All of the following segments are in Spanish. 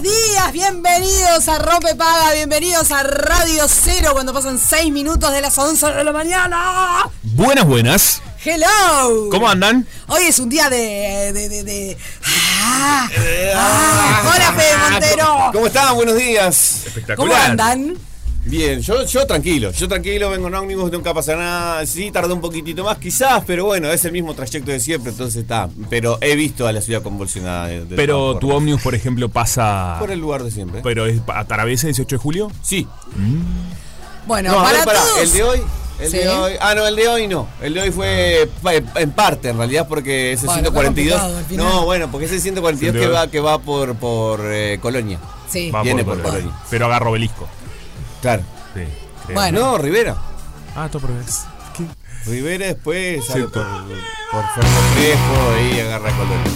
buenos días, bienvenidos a Rompe Paga, bienvenidos a Radio Cero cuando pasan 6 minutos de las 11 de la mañana. Buenas, buenas. Hello. ¿Cómo andan? Hoy es un día de... de, de, de- Ah, ah, hola Fede Montero. ¿Cómo están? Buenos días. ¿Cómo Espectacular. andan? Bien, yo, yo tranquilo, yo tranquilo, vengo en ómnibus, nunca pasa nada. Sí, tardé un poquitito más quizás, pero bueno, es el mismo trayecto de siempre, entonces está. Pero he visto a la ciudad convulsionada. de- de Pero tu ómnibus, por ejemplo, pasa. Por el lugar de siempre. Pero es a Taravesa 18 de julio. Sí. Bueno, No, para ver, pará, todos... el de hoy. El Sí. de hoy. Ah, no, el de hoy no. El de hoy fue en parte, en realidad, porque ese Bueno, está 142. complicado al final. No, bueno, porque ese 142 El que va, que va por, por eh, Colonia. Sí. Va Viene por Colonia. Colonia. Pero agarra obelisco. Claro. Sí. creo. Bueno. No, Rivera. Ah, todo por vez. ¿Qué? Rivera después sale por- por, por Ferro y agarra Colonia.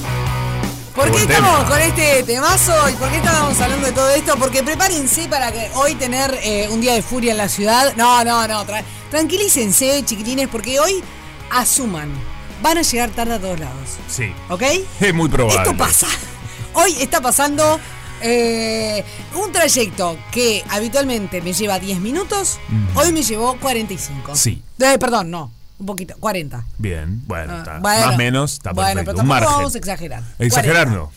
¿Por Qué estamos tema. con este temazo y por qué estábamos hablando de todo esto? Porque prepárense para que hoy tener eh, un día de furia en la ciudad. No, no, no. tra- tranquilícense, chiquilines, porque hoy asuman. Van a llegar tarde a todos lados. Sí. ¿Ok? Es muy probable. Esto pasa. Hoy está pasando eh, un trayecto que habitualmente me lleva 10 minutos. Hoy me llevó 45. Sí. Eh, perdón, no. Un poquito. 40. Bien, bueno, Ah, está. bueno. más o menos, está Bueno, perfecto. pero un margen. vamos a exagerar. Exagerar 40. no.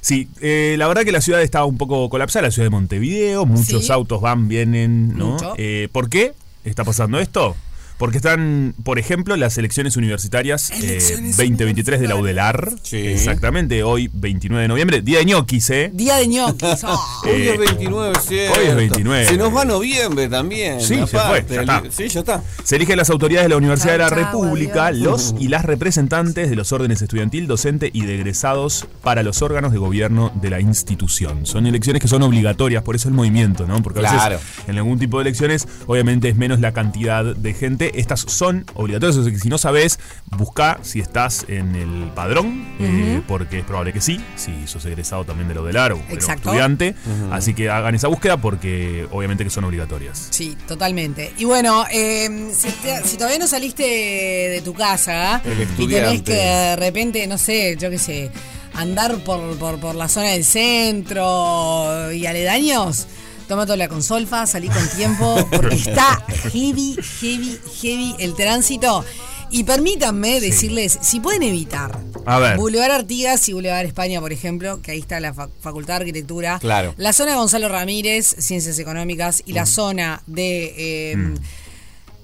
Sí, eh, la verdad que la ciudad está un poco colapsada, la ciudad de Montevideo, muchos Sí. autos van, vienen, ¿no? Eh, ¿Por qué está pasando esto? Porque están, por ejemplo, las elecciones universitarias eh, Elecciones 2023 de la UDELAR. Sí. Exactamente, hoy 29 de noviembre, día de ñoquis, ¿eh? Día de ñoquis. Ah. Hoy Eh, es 29, ¿cierto? hoy es 29. Se nos va noviembre también. Sí, se aparte. fue, ya está. Sí, ya está. Se eligen las autoridades de la Universidad de la República, adiós. los y las representantes de los órdenes estudiantil, docente y de egresados para los órganos de gobierno de la institución. Son elecciones que son obligatorias, por eso el movimiento, ¿no? Porque a Claro. veces en algún tipo de elecciones, obviamente es menos la cantidad de gente. Estas son obligatorias, o sea que si no sabes, busca si estás en el padrón, eh, porque es probable que sí, si sos egresado también de lo del ARO, Exacto. estudiante. Así que hagan esa búsqueda porque obviamente que son obligatorias. Sí, totalmente. Y bueno, eh, si, te- si todavía no saliste de tu casa El y tenés que de repente, no sé, yo qué sé, andar por, por, por la zona del centro y aledaños, tómatela con solfa, salí con tiempo, porque está heavy, heavy, heavy el tránsito. Y permítanme decirles, si pueden evitar A ver. Boulevard Artigas y Boulevard España, por ejemplo, que ahí está la fa- Facultad de Arquitectura. Claro. La zona de Gonzalo Ramírez, Ciencias Económicas, y la zona de eh,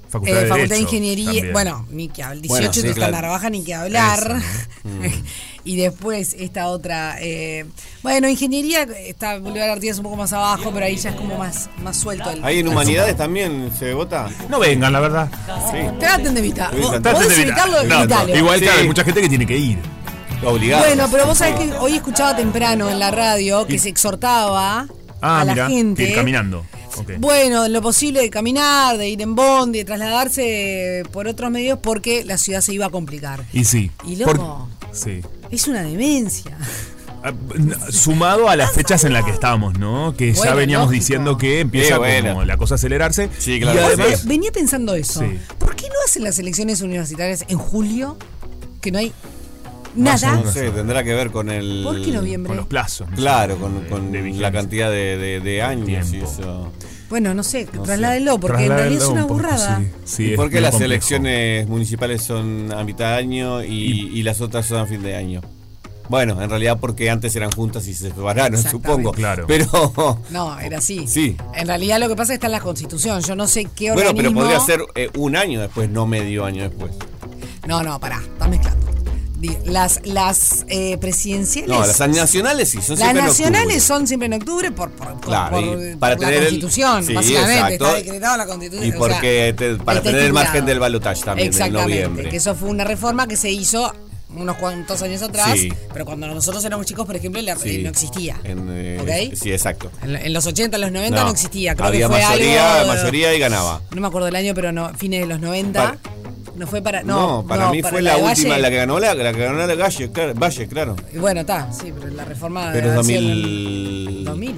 Facultad Eh, de Facultad de Ingeniería, también. bueno, ni que hablar. 18 Bueno, sí, está claro. Narvaja, ni que hablar. Eso, y después esta otra. eh, bueno, Ingeniería está Bolívar Artigas un poco más abajo, pero ahí ya es como más, más suelto. El, Ahí en humanidades también se vota. No vengan, la verdad. Traten de evitar. Sí, traten Traten de evitar. evitarlo, No, evitalo. Igual, Sí. claro, hay mucha gente que tiene que ir. Obligado. Bueno, pero vos sabés que hoy escuchaba temprano en la radio que se exhortaba Ah, a la mira, gente. ir caminando. Bueno, en lo posible de caminar, de ir en bondi, de trasladarse por otros medios porque la ciudad se iba a complicar. Y sí. Y loco. sí. Es una demencia. Ah, Sumado a las fechas en las que estamos, ¿no? Que ya veníamos lógico. diciendo que empieza Sí, bueno. como la cosa a acelerarse. Sí, claro. Y además, Venía pensando eso. Sí. ¿Por qué no hacen las elecciones universitarias en julio? Que no hay nada. No sé, tendrá que ver con el. ¿Por qué noviembre? con los plazos. Claro, con, De- con de la cantidad de, de- de años y eso. Bueno, no sé, No trasládenlo, porque en realidad es una un poco, burrada. sí. Sí, ¿Y es por qué las complejo. elecciones municipales son a mitad de año y, y las otras son a fin de año? Bueno, en realidad porque antes eran juntas y se separaron, supongo. Claro. Pero. No, era así. Sí. En realidad lo que pasa es que está en la Constitución. Yo no sé qué Bueno, organismo... pero podría ser eh, un año después, no medio año después. No, no, pará, está mezclando. Las, las eh, presidenciales... No, las nacionales sí, son Las siempre en nacionales octubre. son siempre en octubre por, por, por- Claro, por- y por para la tener el- Constitución, sí, básicamente. exacto. Está decretado en la Constitución. Y o sea, porque te- para tener el margen del balotaje también, en noviembre. que eso fue una reforma que se hizo unos cuantos años atrás, Sí. pero cuando nosotros éramos chicos, por ejemplo, la- Sí. eh, no existía. En, eh. Sí, exacto. En, en los 80, en los 90 no, existía. Creo Había que fue mayoría, algo, mayoría y ganaba. No me acuerdo el año, pero no, fines de los 90. Para- no fue para. No, No, para no, mí para fue la, de última, Valle. la que ganó la, la que ganó la Valle, claro. Valle, claro. Y Bueno, está, sí, pero la reforma. Pero en 2000. el 2000.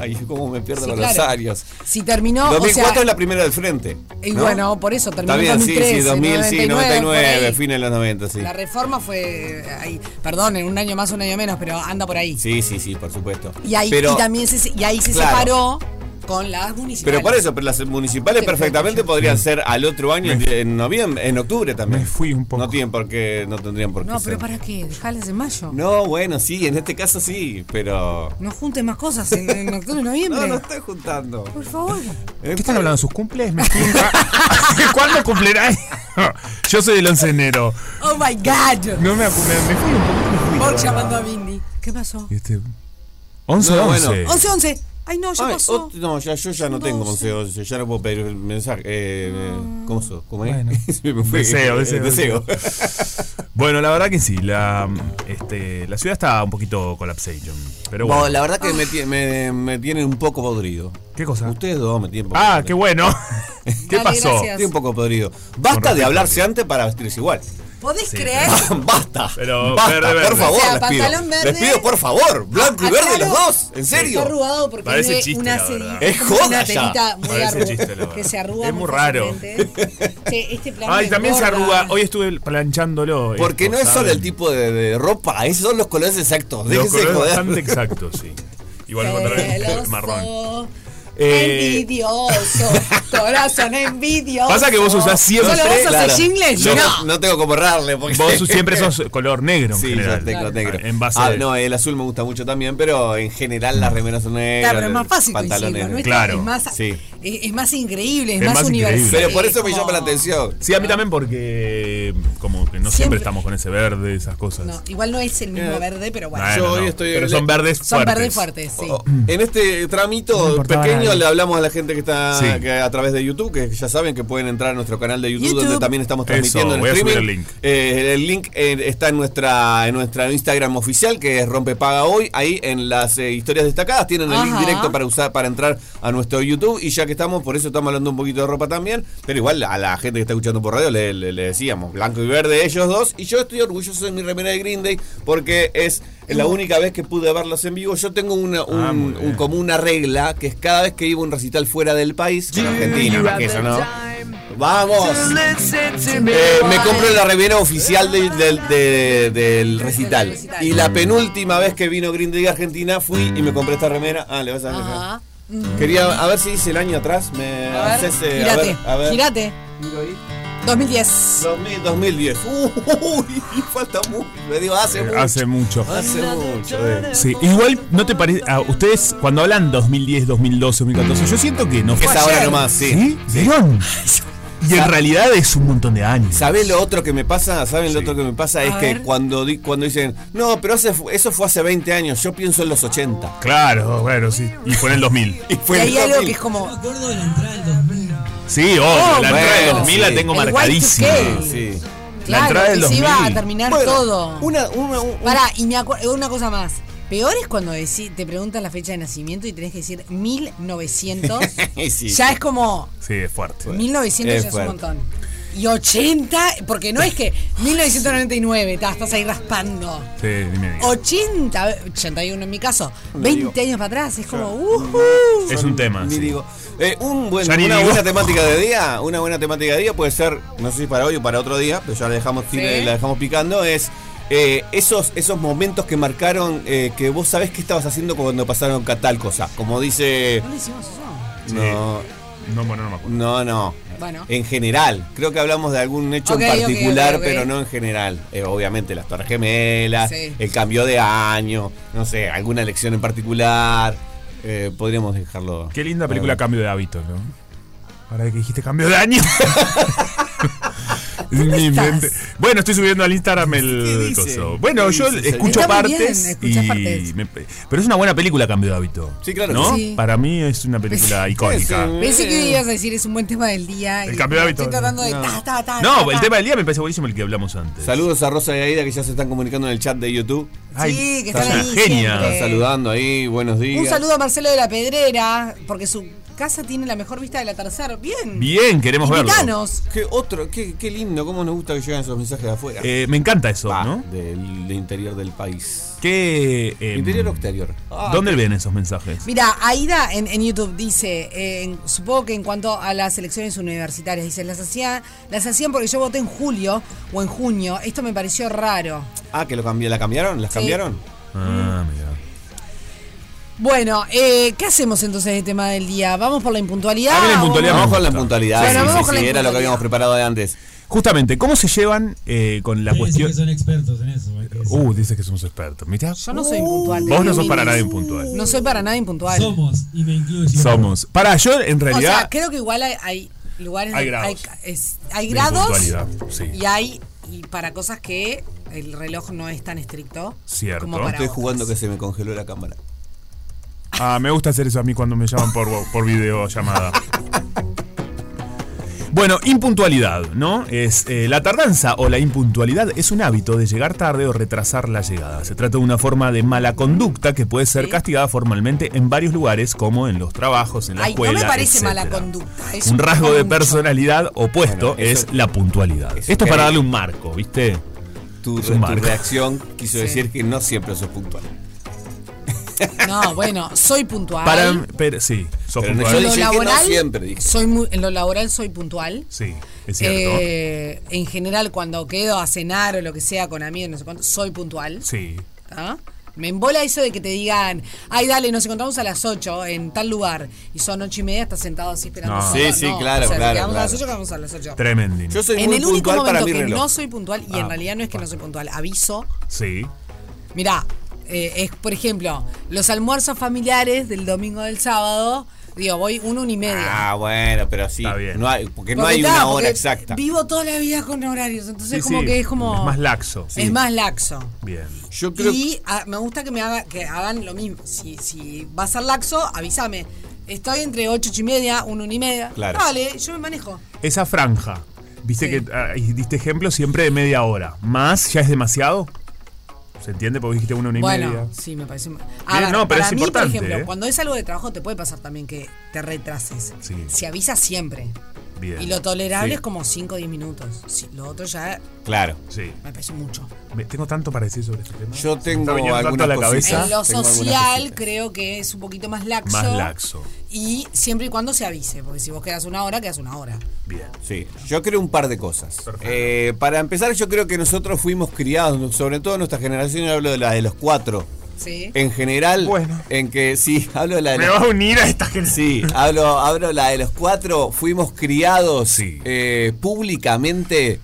Ay, cómo me pierdo Sí, los claro. rosarios. Si terminó. 2004 o sea, es la primera del frente. Y ¿no? bueno, por eso terminó Está en bien, sí, 2013, sí, 2000, sí, 99, 99, por ahí. fines de los 90, sí. La reforma fue ahí, perdón, en un año más, un año menos, pero anda por ahí. Sí, sí, sí, por supuesto. Y ahí pero, y también se, y ahí se Claro. separó con las municipales. pero por eso, pero las municipales Sí, perfectamente podrían ser al otro año, en, en noviembre, en octubre también. Me fui un poco. No tienen por qué, no tendrían por qué No, ser. pero ¿para qué? Dejarlas en mayo. No, bueno, sí, en este caso sí, pero. No junten más cosas en, en octubre y noviembre. No, no estoy juntando. Por favor. ¿Qué están hablando? ¿Sus cumples? ¿Cuándo cumplerán? Yo soy del 11 de enero. Oh my God. No me acu- me, me fui un poco. Por llamando a Mindy. ¿Qué pasó? Este, 11 No, 11. bueno. 11, 11. Ay, no, ya Ay, pasó. ot- no, ya, yo ya no tengo 12. 11, 11, ya no puedo pedir el mensaje. Eh, eh, ¿Cómo, so- cómo es? Bueno. Se me fue. Deseo, Eh, deseo, Bueno, la verdad que sí, la, este, la ciudad está un poquito colapsation. Pero bueno. Bueno, la verdad que me, tie- me, me tienen un poco podrido. ¿Qué cosa? Ustedes dos me tienen un poco Ah, podrido. qué bueno. ¿Qué Dale, pasó? gracias. Estoy un poco podrido. Basta de hablarse antes para vestirse igual. ¿Podés Sí, creer? Basta. Pero Basta, verde, verde. por favor, O sea, les pido. pantalón verde. Les pido, por favor. Blanco y verde claro. los dos. ¿En serio? Está arrugado porque Parece tiene chiste, una. Es joda una ya. telita muy Parece arrugada chiste, que se arruga Es muy raro. Che, este plan Ay, también se engorda. arruga. Hoy estuve planchándolo. Porque esto, no es solo ¿saben? el tipo de, de ropa, esos son los colores exactos. Los Déjense de colores joder. bastante exactos, sí. Igual es Celoso, marrón. Eh, Envidioso, corazón envidioso. Pasa que vos usás siempre- ¿Solo vos Claro. jingles? Yo no. no. tengo como errarle. Porque Vos siempre sos color negro en Sí, general. yo tengo negro. En base ah, de- no, el azul me gusta mucho también, pero en general las remeras son negras. Claro, pero es más fácil pantalones. Claro, Es más, sí. es, más increíble, es, Es más, más universal. Pero por eso me llama la atención. Sí, a mí también porque como que no siempre, Siempre. estamos con ese verde, esas cosas. No, igual no es el mismo Eh, verde, pero bueno. Yo hoy no, estoy- pero son verdes Son fuertes. verdes fuertes, sí. Oh, En este tramito pequeño le hablamos a la gente que está Sí. que a través de YouTube, que ya saben que pueden entrar a nuestro canal de YouTube, YouTube. donde también estamos transmitiendo Eso, en voy a subir streaming. el link. Eh, el link eh, está en nuestra en nuestra Instagram oficial, que es Rompe Paga Hoy. Ahí en las eh, historias destacadas tienen el link directo para usar para entrar a nuestro YouTube. Y ya que estamos, por eso estamos hablando un poquito de ropa también. Pero igual a la gente que está escuchando por radio le, le- le decíamos, blanco y verde ellos dos. Y yo estoy orgulloso de mi remera de Green Day porque es la única vez que pude verlos en vivo. Yo tengo una, un- Ah, bien. un- como una regla que es cada vez que iba a un recital fuera del país, con Argentina, más que eso, ¿no? ¡Vamos! Eh, me compro la remera oficial de- del- de- del recital. Y la penúltima vez que vino Green Day a Argentina fui y me compré esta remera. Ah, le vas a ver. Ajá. Quería, a ver si dice el año atrás. Me A ver, haces, eh, a girate, ver, a ver. girate. Giro ahí. 2010. 2000, 2010. Uy, falta mucho. Me digo, hace Eh, mucho. Hace mucho. Hace mucho. eh. Sí, igual no te parece. A ustedes, cuando hablan 2010, 2012, 2014, yo siento que no fue Es ahora nomás, sí. ¿Sí? ¿Vieron? Y en realidad es un montón de años. ¿Saben lo otro que me pasa? ¿Saben lo Sí. otro que me pasa? Es A que cuando, di- cuando dicen, no, pero hace- eso fue hace 20 años, yo pienso en los 80. Claro, bueno, sí. Y fue en el 2000. Y Y fue en hay el algo 2000. que es como. Me acuerdo de la entrada del 2000. Sí, obvio. Oh, la entrada del bueno, 2000 la sí. tengo El marcadísima. Y2K. Sí. Claro, entrada del que se iba a 2000. terminar Bueno, todo. Una, una, un- Pará, y me acuerdo una cosa más. Peor es cuando te preguntan la fecha de nacimiento y tenés que decir 1900. Sí. Ya es como. Sí, es fuerte. 1900 Es ya es un fuerte. montón. Y 80, porque no es que 1999, ta, estás ahí raspando. Sí, dime. dime. 80, 81 en mi caso, 20 años para atrás, es como, uh Es un tema. Ni sí. digo. Eh, un buen, una digo. buena temática de día, una buena temática de día puede ser, no sé si para hoy o para otro día, pero ya la dejamos, Sí. la dejamos picando, es eh, esos, esos momentos que marcaron eh, que vos sabés qué estabas haciendo cuando pasaron tal cosa. Como dice. ¿No hicimos eso? Sí. No, No, bueno, no me acuerdo. no, no. Bueno. En general, creo que hablamos de algún hecho en particular, pero no en general. Eh, obviamente las Torres Gemelas, Sí. el cambio de año, no sé, alguna elección en particular. Eh, podríamos dejarlo. Qué linda película Cambio de Hábitos, ¿no? Ahora que dijiste cambio de año. Es mi estás? mente. Bueno, estoy subiendo al Instagram el. Bueno, ¿Qué yo escucho Está muy partes. bien, escuchás y partes. me- pero es una buena película, Cambio de Hábito. Sí, claro que ¿No? sí. Para mí es una película icónica. Pensé que ibas a decir es un buen tema del día. El y cambio de hábito. Estoy tratando de No. ta, ta, ta, No, ta, el tema del día me parece buenísimo el que hablamos antes. Saludos a Rosa y Aida que ya se están comunicando en el chat de YouTube. Ay, Sí, que están ahí genia. siempre. Están saludando ahí, buenos días. Un saludo a Marcelo de la Pedrera, porque su casa tiene la mejor vista de la tercera. Bien. Bien, queremos verlo. Qué otro, qué, qué lindo, cómo nos gusta que llegan esos mensajes de afuera. Eh, me encanta eso, Va, ¿no? Del, del interior del país. ¿Qué, em, ¿Interior o exterior? Ah, ¿Dónde ven esos mensajes? Mira, Aida en, en YouTube dice, eh, en- supongo que en cuanto a las elecciones universitarias, dice, las, hacía, las hacían porque yo voté en julio o en junio. Esto me pareció raro. Ah, que lo cambió, ¿la cambiaron? ¿Las Sí. cambiaron? Ah, mira. Bueno, eh, ¿qué hacemos entonces de tema del día? ¿Vamos por la impuntualidad? A la impuntualidad Vamos con la gusta. puntualidad. Bueno, sí, sí, con la sí, era lo que habíamos preparado de antes. Justamente, ¿cómo se llevan eh, con la cuestión? que son expertos en eso. Uh, dice que somos expertos. Mirá. Yo no soy impuntual. Vos no sos para nada impuntual. No soy para nada impuntual. Somos, y me incluyo. Somos. Para, yo en O realidad. sea, creo que igual hay, hay lugares... Hay grados. Hay, es- hay grados impuntualidad, sí. y hay... Y para cosas que el reloj no es tan estricto. Cierto. Como para Estoy otras. jugando que se me congeló la cámara. Ah, me gusta hacer eso a mí cuando me llaman por, por videollamada. Bueno, impuntualidad, ¿no? Es eh, la tardanza o la impuntualidad es un hábito de llegar tarde o retrasar la llegada. Se trata de una forma de mala conducta que puede ser castigada formalmente en varios lugares, como en los trabajos, en la Ay, no escuela. me parece etcétera. mala conducta, es un rasgo de mucho. personalidad opuesto Bueno, eso- es la puntualidad. eso Esto es para darle un marco, ¿viste? Tu, tu marco. reacción quiso Sí. decir que no siempre sos puntual. No, bueno, soy puntual. Para, pero, sí, sos Pero no, puntual. yo en lo dije que no laboral, siempre, dije. soy muy, en lo laboral soy puntual. Sí, es cierto. Eh, en general, cuando quedo a cenar o lo que sea con amigos, no sé cuánto, soy puntual. sí. ¿tá? Me embola eso de que te digan, ay, dale, nos encontramos a las 8 en tal lugar. Y son 8 y media, estás sentado así esperando. No. Sí, sí, claro, o sea, si claro, quedamos a las claro. 8, quedamos a las 8. Tremendo. Yo soy En muy el único puntual para momento mi que reloj. no soy puntual, y Ah, en realidad no es que no soy puntual, aviso. Sí. Mirá, eh, es, por ejemplo, los almuerzos familiares del domingo del sábado, digo, voy una, una y media. Ah, bueno, pero sí. Está bien. No hay, porque no hay está, una hora exacta. Vivo toda la vida con horarios, entonces Sí, como sí, que es como... es más laxo. Es más laxo. Bien. Yo creo Y me gusta que me haga, que hagan lo mismo. Si, si va a ser laxo, avísame. Estoy entre 8, 8 y media, 1, 1 y media. Claro. Vale, yo me manejo. Esa franja, viste Sí. que ah, diste ejemplo siempre de media hora. ¿Más ya es demasiado? ¿Se entiende? Porque dijiste una, una y Bueno, media. sí, me parece. A ver, no, pero para es mí, importante, por ejemplo, ¿eh? cuando es algo de trabajo, te puede pasar también que te retrases. Sí. Si avisas siempre. Bien. Y lo tolerable Sí. es como 5 o 10 minutos. Sí, lo otro ya Claro. Sí. me parece mucho. Me- tengo tanto para decir sobre este tema. Yo tengo viniendo tanto algunas a la cabeza. En lo tengo social creo que es un poquito más laxo. Más laxo. Y siempre y cuando se avise, porque si vos quedas una hora, quedas una hora. Bien. Sí, yo creo un par de cosas. Perfecto. Eh, para empezar, yo creo que nosotros fuimos criados, sobre todo nuestra generación, yo hablo de la de los cuatro, Sí. En general, Bueno. en que sí, hablo de la de Me los- vas a unir a esta gente. Sí, hablo, hablo la de los cuatro. Fuimos criados Sí. eh, públicamente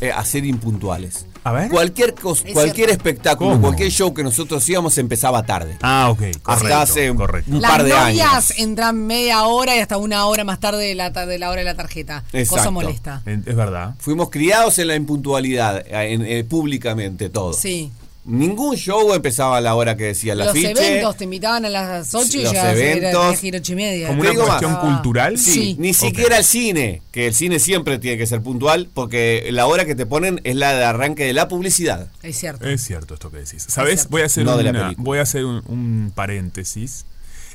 eh, a ser impuntuales. A ver. Cualquier, cos- Es cualquier cierto. espectáculo, ¿Cómo? cualquier show que nosotros íbamos empezaba tarde. Ah, ok. Correcto, Hasta hace un- correcto. un Las par de años. entran media hora y hasta una hora más tarde de la, de la hora de la tarjeta. Cosa Exacto. molesta. En- Es verdad. Fuimos criados en la impuntualidad, en- eh, públicamente todo. Sí. Ningún show empezaba a la hora que decía la Los afiche. eventos te invitaban a las 8 y Los ya eventos. giro ocho y media. Como una digo más. cuestión cultural. Sí, Sí. ni siquiera el cine, que el cine siempre tiene que ser puntual, porque la hora que te ponen es la de arranque de la publicidad. Es cierto. Es cierto esto que decís. ¿Sabes? Voy a hacer, No una- voy a hacer un, un paréntesis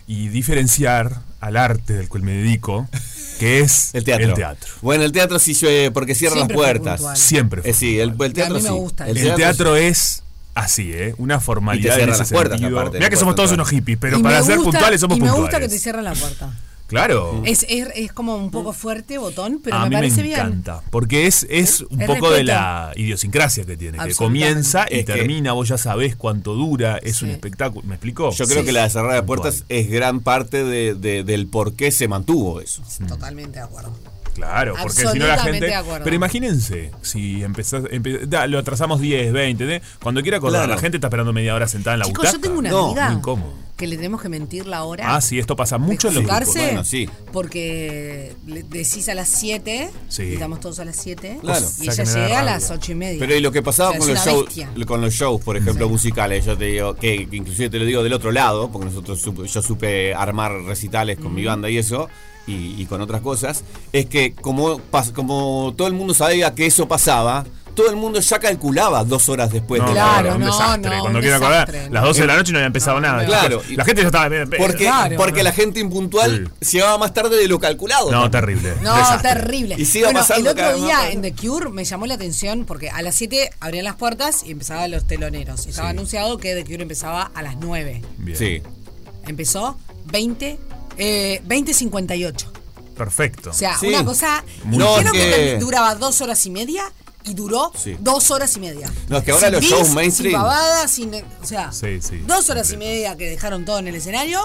y diferenciar al arte del cual me dedico, que es El teatro. El teatro. Bueno, el teatro sí, eh, porque cierra Siempre las puertas. Siempre fue Eh, sí, el, el teatro A mí me sí. gusta El teatro es así, ¿eh? Una formalidad Y te en ese las puertas, sentido. aparte, Mirá no que somos todos unos hippies, pero Y para me ser puntuales somos y me puntuales. gusta que te cierren la puerta. Claro. Es, es, es como un poco fuerte, botón, pero a me mí parece me bien. encanta, porque es, es un Es poco de la idiosincrasia que tiene, que comienza y Es que- termina, vos ya sabés cuánto dura, es un espectáculo. ¿Me explicó? Yo creo Sí. que la de cerrar de Puntual. puertas es gran parte de- de- del por qué se mantuvo eso. Totalmente de acuerdo. Claro, porque si no la gente. Pero imagínense, si empezás. empe- da, lo atrasamos 10, 20, ¿eh? cuando quiera acordar, Claro. la gente está esperando media hora sentada en la Chicos, butaca. yo tengo una No, amiga muy incómodo. Que le tenemos que mentir la hora. Ah, sí, esto pasa mucho en los grupos. Bueno, sí. Porque le decís a las 7 Sí. y estamos todos a las 7 Claro. y O sea, ella llega a las 8 y media. Pero y lo que pasaba O sea, con, los shows, con los shows, por ejemplo, Sí. musicales, yo te digo, que, que inclusive te lo digo del otro lado, porque nosotros supe- yo supe armar recitales con mi banda y eso, y, y con otras cosas, es que como, como todo el mundo sabía que eso pasaba, todo el mundo ya calculaba dos horas después No, de la Claro, hora. un desastre. no, Cuando un quiera acordar, las 12 de la noche no había empezado nada. Claro. La gente ya estaba. Porque, Claro. porque la gente impuntual llegaba más tarde de lo calculado. No, terrible. No, desastre. terrible. Y sigue bueno, pasando el otro más día en The Cure me llamó la atención porque a las 7 abrían las puertas y empezaban los teloneros. Estaba Sí. anunciado que The Cure empezaba a las 9. Bien. Sí. Empezó 20, eh, 20.58. Perfecto. O sea, Sí. una cosa. Muy No, que... que- duraba dos horas y media y duró Sí. dos horas y media. No, es que ahora Sin los bis, shows mainstream- Sin pavadas, sin. O sea, Sí, sí. dos horas y media que dejaron todo en el escenario.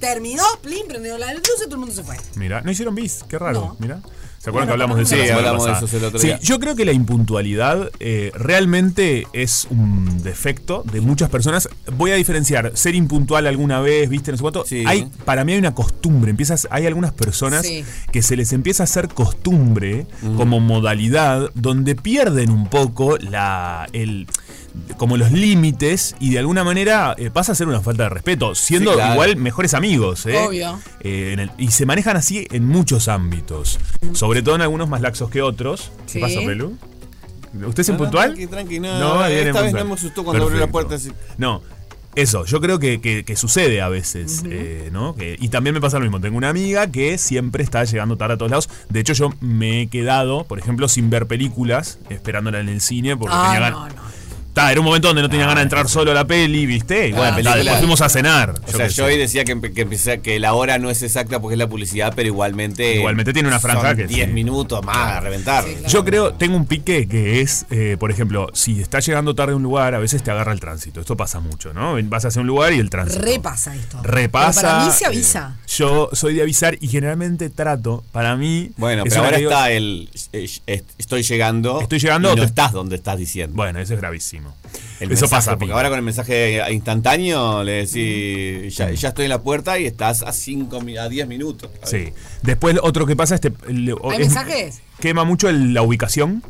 Terminó, plin, prendieron la luz y todo el mundo se fue. Mira, no hicieron bis, qué raro. No. Mira. ¿Se acuerdan que hablamos de eso? sí, hablamos de eso el otro Sí, día. yo creo que la impuntualidad eh, realmente es un defecto de muchas personas. Voy a diferenciar ser impuntual alguna vez, viste, no sé cuánto. Sí. Hay, para mí hay una costumbre. Empiezas, hay algunas personas Sí. que se les empieza a hacer costumbre como modalidad donde pierden un poco la el como los límites y de alguna manera eh, pasa a ser una falta de respeto, siendo Sí, claro. igual mejores amigos. ¿eh? Obvio. Eh, en el- y se manejan así en muchos ámbitos, sobre todo en algunos más laxos que otros. Sí. ¿Qué pasa, Pelu? ¿Usted es No, no, impuntual? tranqui, tranqui, no, bien esta vez impuntual. no me asustó cuando abrió la puerta, así. No, eso, yo creo que, que- que sucede a veces, eh, ¿no? Que- y también me pasa lo mismo. Tengo una amiga que siempre está llegando tarde a todos lados. De hecho, yo me he quedado, por ejemplo, sin ver películas, esperándola en el cine porque Ah, tenía ganas. no, no. Ta, era un momento donde no tenía ganas de entrar solo a la peli, ¿viste? Y bueno, ta, después fuimos a cenar. O yo sea, yo hoy decía que, que, empecé- que la hora no es exacta porque es la publicidad, pero igualmente. Igualmente tiene una franja son que 10 sí. minutos más a reventar. Yo creo, tengo un pique que es, eh, por ejemplo, si estás llegando tarde a un lugar, a veces te agarra el tránsito. Esto pasa mucho, ¿no? Vas hacia un lugar y el tránsito. Repasa esto. Repasa. Pero para mí se eh, avisa. yo soy de avisar y generalmente trato, para mí. Bueno, pero ahora digo- está el. eh, eh, Estoy llegando. Estoy llegando, Y no te- estás donde estás diciendo. Bueno, eso es gravísimo. El eso mensaje, pasa. Porque ahora con el mensaje instantáneo le decís. Ya, ya estoy en la puerta y estás a 5 a 10 minutos. Sí. Después, otro que pasa este, el- o- ¿Hay es- mensajes? Quema mucho el- la ubicación.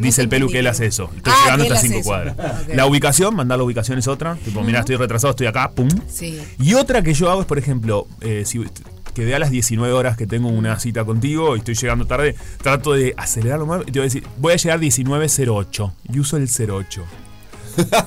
Dice el pelu que él hace eso. Estoy Ah, llegando hasta hace 5 eso. cuadras. La ubicación, mandar la ubicación es otra. Tipo, mira, estoy retrasado, estoy acá, pum. Sí. Y otra que yo hago es, por ejemplo, eh, si quedé a las 19 horas que tengo una cita contigo y estoy llegando tarde, trato de acelerarlo más y te voy a decir, voy a llegar 19.08 y uso el 08.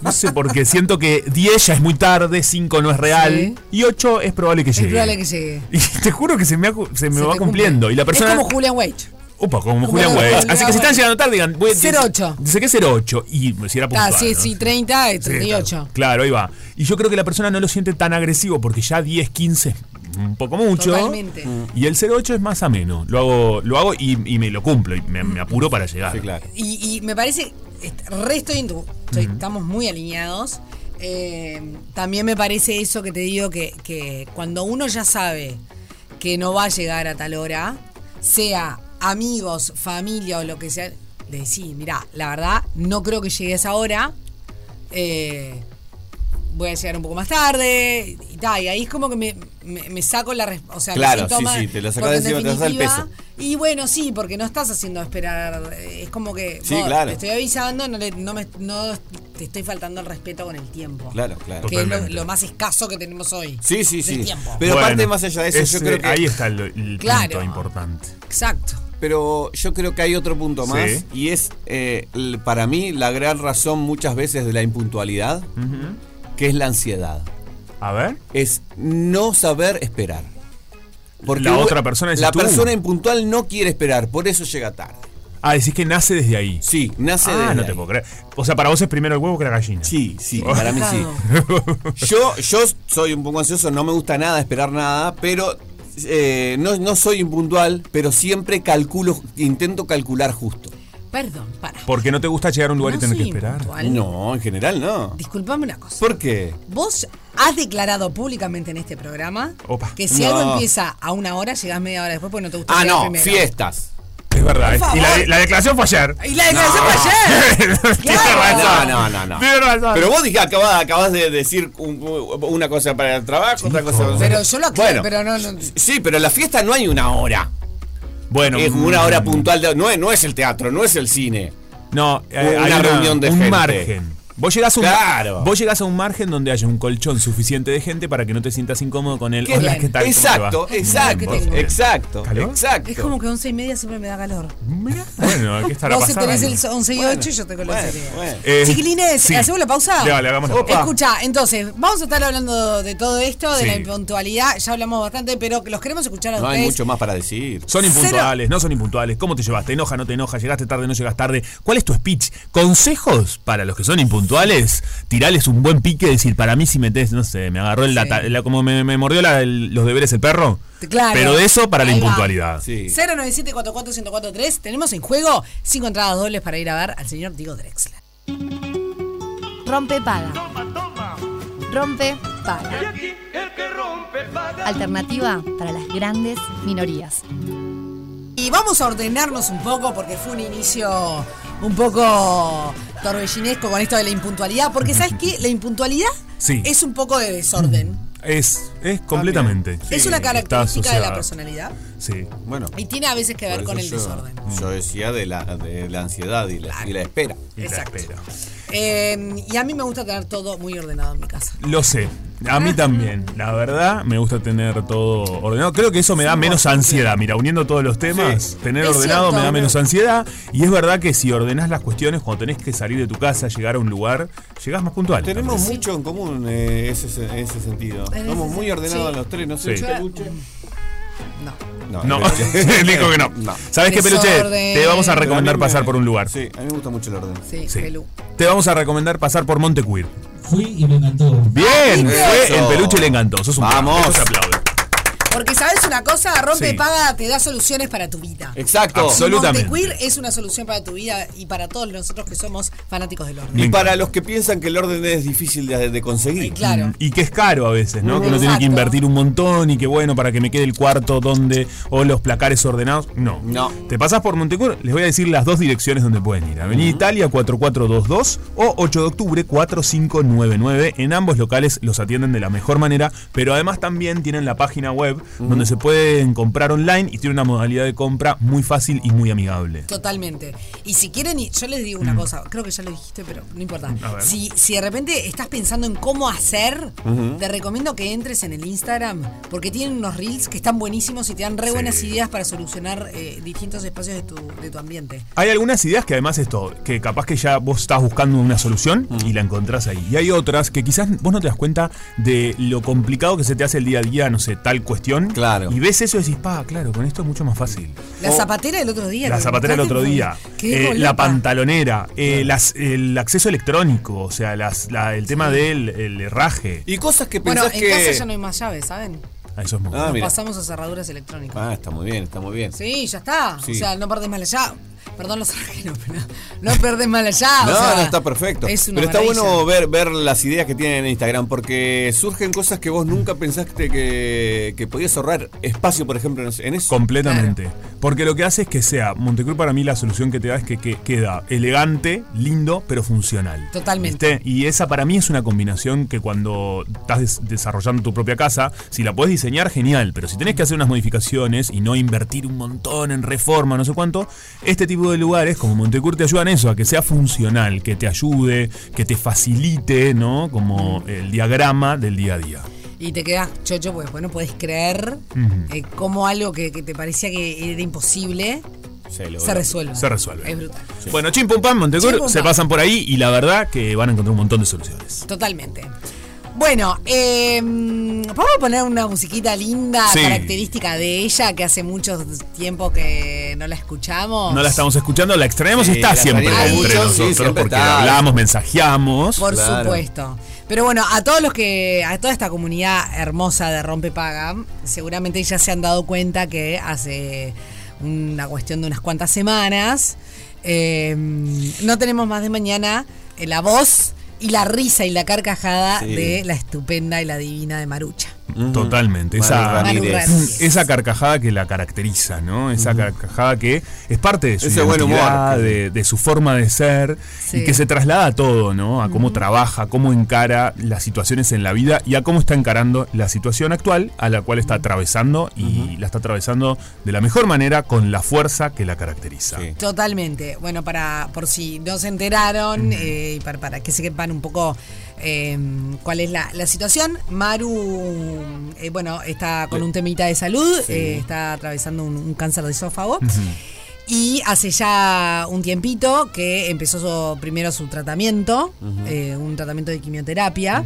No sé por qué, siento que 10 ya es muy tarde, 5 no es real Sí. y 8 es probable que Es llegue. probable que llegue. Y te juro que se me, se me Se va cumpliendo. cumple. Y la persona. Es como Julian Wage. Upa, como Como Julian Wage. Así que si están llegando tarde, digan. voy- 08. Dice que es 08. Y si era puntual. Ah, sí, ¿no? sí, 30 y Sí, 38. claro. Claro, ahí va. Y yo creo que la persona no lo siente tan agresivo porque ya 10, 15 es un poco mucho. Totalmente. Y el 08 es más ameno. Lo hago, lo hago y, y me lo cumplo. Y me, me apuro para llegar. Sí, claro. Y, y me parece, est- re estoy en tu- estoy- estamos muy alineados. Eh, también me parece eso que te digo que, que cuando uno ya sabe que no va a llegar a tal hora, sea amigos, familia o lo que sea, de decir, mira, la verdad, no creo que llegue a esa hora. eh, voy a llegar un poco más tarde y ahí es como que me, me- me saco la. O sea, Claro, sí, sí, te la en encima, te das el definitiva- peso. Y bueno, sí, porque no estás haciendo esperar. eh, Es como que. Sí, vos, claro. Te estoy avisando, no, le- no, me, no te estoy faltando el respeto con el tiempo. Claro, claro. Que es lo, más escaso que tenemos hoy. Sí, sí, sí. tiempo. Pero Bueno, aparte, más allá de eso, yo creo que. Ahí está el, el Claro. punto importante. Exacto. Pero yo creo que hay otro punto más Sí. y es eh, para mí la gran razón muchas veces de la impuntualidad, que es la ansiedad. A ver. Es no saber esperar. La otra persona decís La tú. persona impuntual no quiere esperar, por eso llega tarde. Ah, decís que nace desde ahí. Sí, nace ah, desde no te puedo creer. O sea, para vos es primero el huevo que la gallina. Sí, sí, Oh. para mí sí. Yo, yo soy un poco ansioso, no me gusta nada esperar nada, pero eh, no, no soy impuntual, pero siempre calculo, intento calcular justo. Perdón, para. Porque no te gusta llegar a un lugar No y tener que esperar. No, en general no. Disculpame una cosa. ¿Por qué? Vos has declarado públicamente en este programa Opa. que si No. algo empieza a una hora, llegás media hora después porque no te gusta Ah, no, primero. fiestas. Es verdad. Es- y la, declaración fue ayer. Y la declaración fue ayer. Tienes Claro. razón. No, no, no, no. Tienes razón. Pero vos dije, acabas, acabas de decir un- una cosa para el trabajo, otra cosa para Pero yo lo aclaro, Bueno, pero no, no. Sí, pero en la fiesta no hay una hora. Bueno, es una mm, hora puntual. de- no, es, no es el teatro, no es el cine. No, eh, Una hay reunión de un gente. margen. Vos llegás, a un, Claro. vos llegás a un margen donde haya un colchón suficiente de gente para que no te sientas incómodo con él. ¿Qué- Hola, ¿qué tal? ¿Cómo te exacto, exacto, exacto, ¿Calor? exacto. Es como que once y media siempre me da calor. Bueno, ¿qué estará Vos pasando? tenés el 11 y 8 y yo tengo el Bueno, 11 y media. bueno. Eh, Chiquilines, sí. ¿hacemos la pausa? Dale. Escucha, entonces, vamos a estar hablando de todo esto, de Sí. la impuntualidad. Ya hablamos bastante, pero los queremos escuchar a No hay ustedes. mucho más para decir. Son impuntuales, no son impuntuales. ¿Cómo te llevas? ¿Te enoja, no te enoja? ¿Llegaste tarde, no llegas tarde? ¿Cuál es tu speech? ¿Consejos para los que son impuntuales? Tirales un buen pique, decir, para mí si metes, no sé, me agarró el, la- Sí. la- como me, me mordió la- el- los deberes el perro. Claro. Pero de eso para la Ahí impuntualidad. Sí. 097-44143. Tenemos en juego cinco entradas dobles para ir a ver al señor Diego Drexler. Rompe paga. Rompe paga. Alternativa para las grandes minorías. Y vamos a ordenarnos un poco porque fue un inicio un poco torbellinesco con esto de la impuntualidad. Porque, ¿sabes qué? La impuntualidad Sí. es un poco de desorden. Es, es completamente. es una característica de la personalidad. Sí. Bueno. Y tiene a veces que ver con el yo- desorden. Yo decía de la, de la ansiedad y la, y la espera. Y la Exacto. espera. Eh, y a mí me gusta tener todo muy ordenado en mi casa. Lo sé. A mí también. La verdad, me gusta tener todo ordenado. Creo que eso me da menos ansiedad. Mira, uniendo todos los temas, tener Es ordenado cierto, me da ¿no? menos ansiedad. Y es verdad que si ordenás las cuestiones, cuando tenés que salir de tu casa, llegar a un lugar, llegás más puntual. Tenemos mucho en común eh, ese, ese sentido. En Somos muy ordenados sí. los tres, no sé, Sí. No. No, Peluche. dijo que no. No. ¿Sabes qué, Peluche? Desorden. Te vamos a Pero a recomendar mí me- pasar por un lugar. Sí, a mí me gusta mucho el orden. Sí, Sí. Pelú. Te vamos a recomendar pasar por Montecuir. Fui y me encantó. Bien, fue Eso. el peluche le encantó. Sos un Vamos. crack. Eso se aplaude. Porque sabes una cosa, rompe Sí. paga te da soluciones para tu vida. Exacto. Absolut- Absolutamente. Montequeer es una solución para tu vida y para todos nosotros que somos fanáticos del orden. Y para los que piensan que el orden es difícil de, de conseguir. Claro. Y que es caro a veces, ¿no? Que uno tiene que invertir un montón y que bueno, para que me quede el cuarto donde o los placares ordenados. No. No. Te pasás por Montecur, les voy a decir las dos direcciones donde pueden ir. Avenida Italia 4422 o 8 de octubre 4599. En ambos locales los atienden de la mejor manera, pero además también tienen la página web donde se pueden comprar online y tiene una modalidad de compra muy fácil y muy amigable. Totalmente. Y si quieren, yo les digo una cosa, creo que ya lo dijiste, pero no importa. Mm. Si, si de repente estás pensando en cómo hacer, te recomiendo que entres en el Instagram, porque tienen unos reels que están buenísimos y te dan re Sí. buenas ideas para solucionar eh, distintos espacios de tu, de tu ambiente. Hay algunas ideas que además esto, que capaz que ya vos estás buscando una solución y la encontrás ahí. Y hay otras que quizás vos no te das cuenta de lo complicado que se te hace el día a día, no sé, tal cuestión. Claro. Y ves eso y decís, pa, claro, con esto es mucho más fácil. La O- zapatera del otro día. La zapatera del otro día, qué eh, la pantalonera, eh, las- el acceso electrónico, o sea, las- la- el tema del el herraje. Y cosas que Bueno, pensás en casa que. ya no hay más llaves, ¿saben? Ah, Eso es muy Ah, Nos pasamos a cerraduras electrónicas. Ah, está muy bien, está muy bien. Sí, ya está. Sí. O sea, no perdés más la llave. Perdón los argentinos, pero no perdes mal allá. o No, sea, no, está perfecto. Es Pero está maravilla. bueno ver, ver las ideas que tienen en Instagram porque surgen cosas que vos nunca pensaste que, que podías ahorrar espacio, por ejemplo, en eso. Completamente. Porque lo que hace es que sea, Montecruz para mí la solución que te da es que, que queda elegante, lindo, pero funcional. Totalmente. ¿Viste? Y esa para mí es una combinación que cuando estás des- desarrollando tu propia casa, si la puedes diseñar, genial. Pero si tenés que hacer unas modificaciones y no invertir un montón en reforma, no sé cuánto, este tipo de lugares como Montecur te ayudan eso, a que sea funcional, que te ayude, que te facilite, ¿no? Como el diagrama del día a día. Y te quedas chocho, pues bueno, puedes creer eh, cómo algo que, que te parecía que era imposible Se resuelve. Se resuelve. Es brutal. Bueno, Chim Pum Pam, Montecur, se pasan por ahí y la verdad que van a encontrar un montón de soluciones. Totalmente. Bueno, eh, vamos a poner una musiquita linda, Sí. característica de ella, que hace mucho tiempo que no la escuchamos. No la estamos escuchando, la extrañamos, Sí, está la siempre entre mucho, sí, nosotros porque está. hablamos, mensajeamos. Por Claro. supuesto. Pero bueno, a todos los que, a toda esta comunidad hermosa de Rompe Paga, seguramente ya se han dado cuenta que hace una cuestión de unas cuantas semanas, eh, no tenemos más de mañana eh, la voz y la risa y la carcajada Sí. de la estupenda y la divina de Marucha. Totalmente. Esa, Ramírez. Esa carcajada que la caracteriza, ¿no? Esa carcajada que es parte de su Ese buen humor. identidad, de, de su forma de ser Sí. y que se traslada a todo, ¿no? A cómo trabaja, cómo encara las situaciones en la vida y a cómo está encarando la situación actual a la cual está atravesando y la está atravesando de la mejor manera con la fuerza que la caracteriza. Sí. Totalmente. Bueno, para por si no se enteraron eh, y para, para que sepan un poco eh, cuál es la, la situación, Maru, eh, bueno, está con un temita de salud, eh, está atravesando un, un cáncer de esófago. Y hace ya un tiempito que empezó su- primero su tratamiento, eh, un tratamiento de quimioterapia,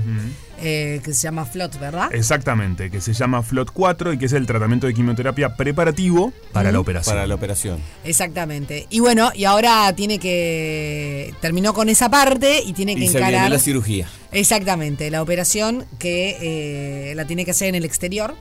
eh, que se llama FLOT, ¿verdad? Exactamente, que se llama FLOT 4 y que es el tratamiento de quimioterapia preparativo para la operación. Para la operación. Exactamente. Y bueno, y ahora tiene que. Terminó con esa parte y tiene que Y se viene encarar. la cirugía. Exactamente, la operación que eh, la tiene que hacer en el exterior.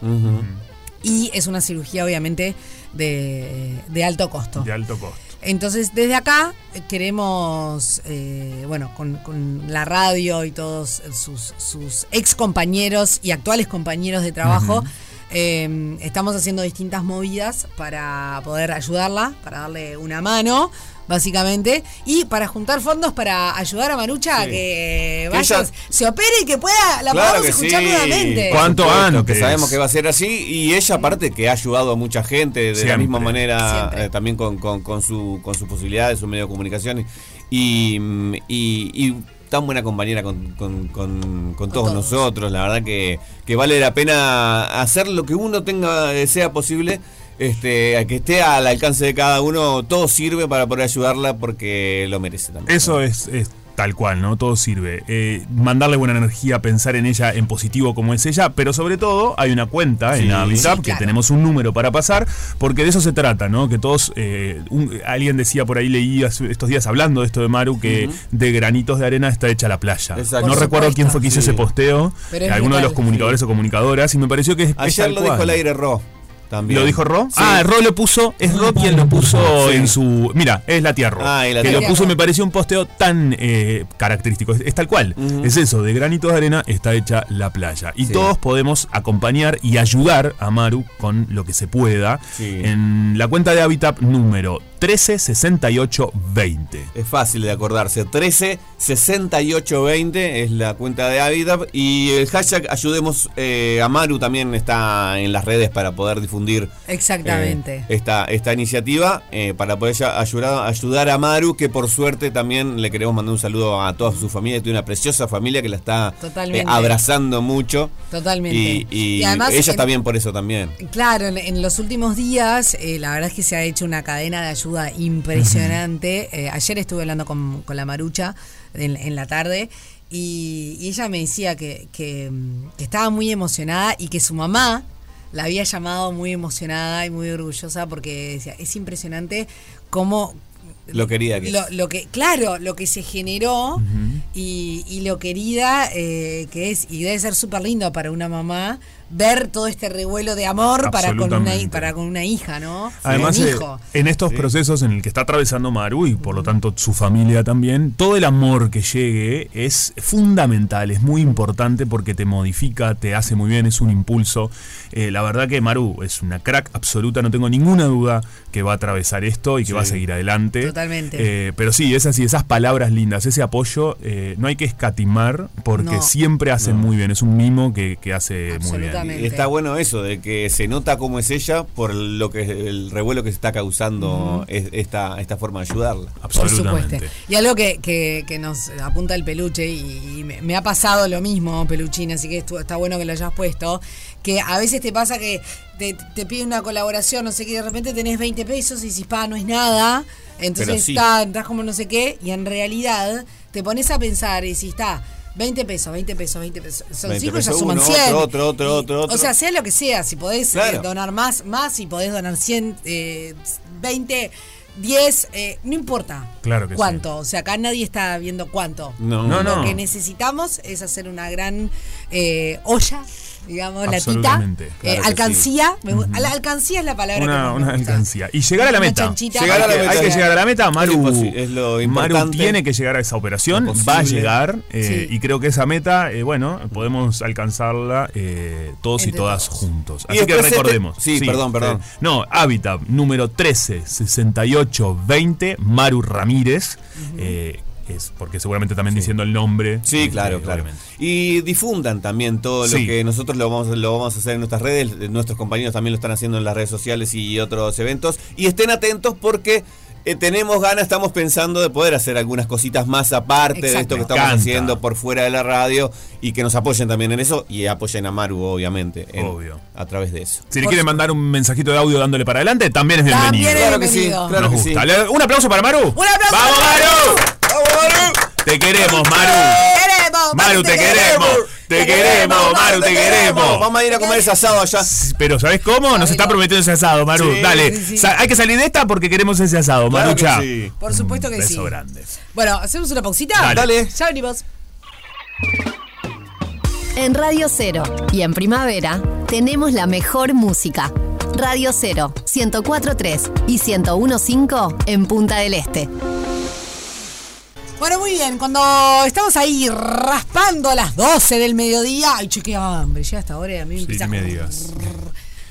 Y es una cirugía, obviamente, de, de alto costo. de alto costo. Entonces, desde acá eh, queremos, eh, bueno, con, con la radio y todos sus, sus ex compañeros y actuales compañeros de trabajo, eh, estamos haciendo distintas movidas para poder ayudarla, para darle una mano, básicamente, y para juntar fondos para ayudar a Marucha a Sí. que Que vaya, ella- se opere y que pueda, la Claro podamos que escuchar sí. nuevamente. ¿Cuánto antes? Que sabemos que va a ser así. Y ella, aparte, que ha ayudado a mucha gente de la misma manera, eh, también con, con, con su, con sus posibilidades, su medio de comunicación. Y, mm, y, y tan buena compañera con, con, con- con todos, todos. nosotros. La verdad que, que vale la pena hacer lo que uno tenga, eh, sea posible. Este, a que esté al alcance de cada uno, todo sirve para poder ayudarla porque lo merece también. Eso es, es tal cual, ¿no? Todo sirve. Eh, mandarle buena energía, pensar en ella en positivo como es ella, pero sobre todo hay una cuenta Sí. en Habitat Sí, que tenemos un número para pasar, porque de eso se trata, ¿no? Que todos, eh, un- alguien decía por ahí, leí estos días hablando de esto de Maru, que de granitos de arena está hecha la playa. Exacto. No Por recuerdo quién fue que hizo Sí. ese posteo, alguno de los comunicadores o comunicadoras, y me pareció que es, es Ayer tal lo dijo cual. el aire Ro. También. ¿Lo dijo Ro? Sí. Ah, Ro lo puso, es Ro quien lo puso Sí. en su... Mira, es la Ro. Ah, la que lo puso me pareció un posteo tan eh, característico. Es, es tal cual. Es eso, de granitos de arena está hecha la playa. Y Sí. todos podemos acompañar y ayudar a Maru con lo que se pueda en la cuenta de Habitat número 136820. Es fácil de acordarse. 13 68 20 es la cuenta de Avidap. Y el hashtag ayudemos eh, a Maru también está en las redes para poder difundir Exactamente. eh, esta, esta iniciativa. eh, para poder ayudar, ayudar a Maru, que por suerte también le queremos mandar un saludo a toda su familia. Tiene una preciosa familia que la está eh, abrazando mucho. Totalmente. Y, y Y además, ella en- está bien por eso también. Claro, en, en los últimos días, eh, la verdad es que se ha hecho una cadena de ayuda impresionante. Eh, ayer estuve hablando con, con la Marucha en, en la tarde y, y ella me decía que, que, mm, que estaba muy emocionada y que su mamá la había llamado muy emocionada y muy orgullosa porque decía, es impresionante cómo Lo quería que lo, lo que claro lo que se generó y, y lo querida eh, que es y debe ser súper lindo para una mamá ver todo este revuelo de amor para con, una, para con una hija, ¿no? Además, un eh, hijo. en estos procesos en el que está atravesando Maru y por lo tanto su familia también, todo el amor que llegue es fundamental, es muy importante porque te modifica, te hace muy bien, es un impulso. Eh, la verdad que Maru es una crack absoluta, no tengo ninguna duda que va a atravesar esto y que va a seguir adelante. Totalmente. Eh, pero sí, es así, esas palabras lindas, ese apoyo, eh, no hay que escatimar porque No. siempre hacen muy bien, es un mimo que, que hace muy bien. Absolutamente. Y está bueno eso, de que se nota cómo es ella por lo que el revuelo que se está causando es- esta, esta forma de ayudarla. Por Absolutamente. supuesto. Y algo que, que- que nos apunta el peluche, y, y me, me ha pasado lo mismo, peluchín, así que está bueno que lo hayas puesto, que a veces te pasa que te, te pide una colaboración, no sé qué, y de repente tenés 20 pesos y dices, pa, no es nada, entonces sí. está, entras como no sé qué, y en realidad te pones a pensar y si está... 20 pesos, 20 pesos, 20 pesos. Son 20 5 ya pesos suman uno, 100. otro, otro, otro, otro, otro. O sea, sea lo que sea, si podés eh, Claro. donar más, más, si podés donar 100, eh, 20, 10, eh, no importa Claro que sí. cuánto. O sea, acá nadie está viendo cuánto. No. No, Lo no. que necesitamos es hacer una gran eh, olla, digamos, la tita. Absolutamente. Eh, alcancía. me gu- la alcancía es la palabra que Una, me gusta. alcancía. Y llegar a la meta. chanchita. Llegar a la Hay que- meta. Hay que llegar a la meta. Maru, Es lo Maru tiene que llegar a esa operación. Va a llegar. eh, Sí. Y creo que esa meta, eh, bueno, podemos alcanzarla eh, todos y todas todos. juntos. Así que este- recordemos. sí, perdón, perdón. eh, no, Hábitat número 13 68 20, Maru Ramírez. eh, es porque seguramente también diciendo el nombre. Sí, eh, claro, claro. obviamente. Y difundan también todo lo Sí. que nosotros lo vamos, lo vamos a hacer en nuestras redes, nuestros compañeros también lo están haciendo en las redes sociales y otros eventos. Y estén atentos porque eh, tenemos ganas, estamos pensando de poder hacer algunas cositas más aparte de esto que estamos encanta. haciendo por fuera de la radio y que nos apoyen también en eso y apoyen a Maru, obviamente, en- Obvio. a través de eso. Si le quieren mandar un mensajito de audio dándole para adelante, también es bienvenido. También es Claro que sí, claro Nos que gusta. Un aplauso para Maru. ¡Un aplauso ¡Vamos, para Maru! Te queremos, Maru. ¡Queremos! Maru, te queremos. Te queremos, Maru, te queremos. Vamos a ir a comer ese asado allá. Pero ¿sabes cómo? Nos está prometiendo ese asado, Maru. Sí, Dale. sí, sí. Sa- Hay que salir de esta porque queremos ese asado, Claro Marucha. sí. Por supuesto que Beso sí. grande. Bueno, ¿hacemos una pausita? Dale. Dale. Ya venimos. En Radio Cero y en primavera tenemos la mejor música. Radio Cero, 1043 y 1015 en Punta del Este. Bueno, muy bien. Cuando estamos ahí raspando a las 12 del mediodía. Ay, che, qué hambre. Ya hasta ahora y a mí me Sí, empieza ni me digas.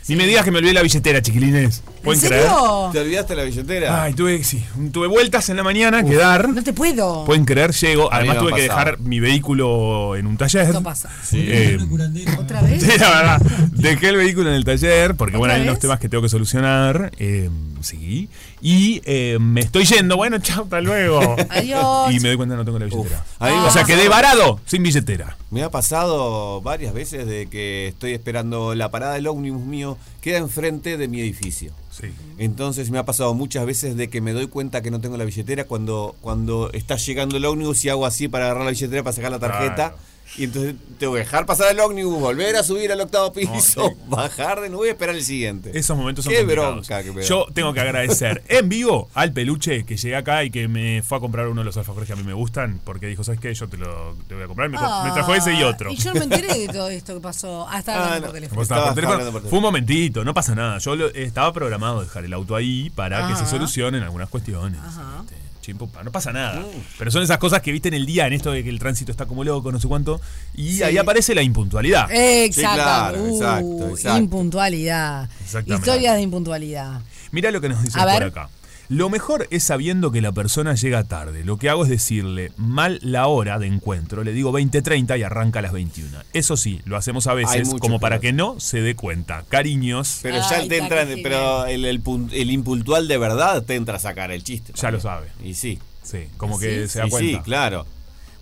Ni me digas que me olvidé la billetera, chiquilines. ¿En ¿Pueden creer? serio? ¿Te olvidaste la billetera? Ay, tuve, sí, tuve vueltas en la mañana que dar. No te puedo. Pueden creer, llego. Además tuve que dejar mi vehículo en un taller. Esto pasa. Eh, Una curandera. ¿Otra vez? Sí, la verdad. Dejé el vehículo en el taller porque, bueno, ¿Otra hay unos temas que tengo que solucionar. eh, sí. Y eh, me estoy yendo. Bueno, chao, hasta luego. Adiós. Y me doy cuenta que no tengo la billetera. Uf, a mí me o sea, quedé varado sin billetera. Me ha pasado varias veces de que estoy esperando la parada del ómnibus mío, queda enfrente de mi edificio. Sí. Entonces me ha pasado muchas veces de que me doy cuenta que no tengo la billetera cuando, cuando está llegando el ómnibus y hago así para agarrar la billetera para sacar la tarjeta. Claro. Y entonces tengo que dejar pasar el ómnibus, volver a subir al octavo piso, bajar de nuevo y esperar el siguiente. Esos momentos son Qué bronca que me da. Yo tengo que agradecer en vivo al peluche que llegué acá y que me fue a comprar uno de los alfajores que a mí me gustan porque dijo, ¿sabes qué? Yo te lo te voy a comprar. Me, trajo ese y otro. Ah, Y yo no me enteré de todo esto que pasó. Hasta Ah, hablando no. por teléfono. Como estaba por Estabas teléfono. hablando por teléfono. Fue un momentito, no pasa nada. Yo lo- estaba programado dejar el auto ahí para que se solucionen algunas cuestiones. Ajá. Este, no pasa nada. Pero son esas cosas que viste en el día, en esto de que el tránsito está como loco, no sé cuánto. Y Sí. ahí aparece la impuntualidad. Exacto. claro, Uh, exacto, exacto. Impuntualidad. Historias de impuntualidad. Mira lo que nos dicen por acá. Lo mejor es sabiendo que la persona llega tarde. Lo que hago es decirle mal la hora de encuentro. Le digo 20.30 y arranca a las 21. Eso sí, lo hacemos a veces mucho como para que no se dé cuenta. Cariños, Pero Ay, ya te está, entra, qué pero el, el, pun- el impuntual de verdad te entra a sacar el chiste. Ya lo sabe. Y sí. sí, como que ¿Sí? se da cuenta. sí, claro. Te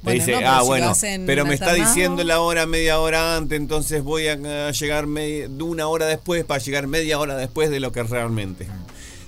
Bueno, dice, no, ah, si bueno, pero me está diciendo la hora media hora antes, entonces voy a llegar media- de una hora después para llegar media hora después de lo que realmente.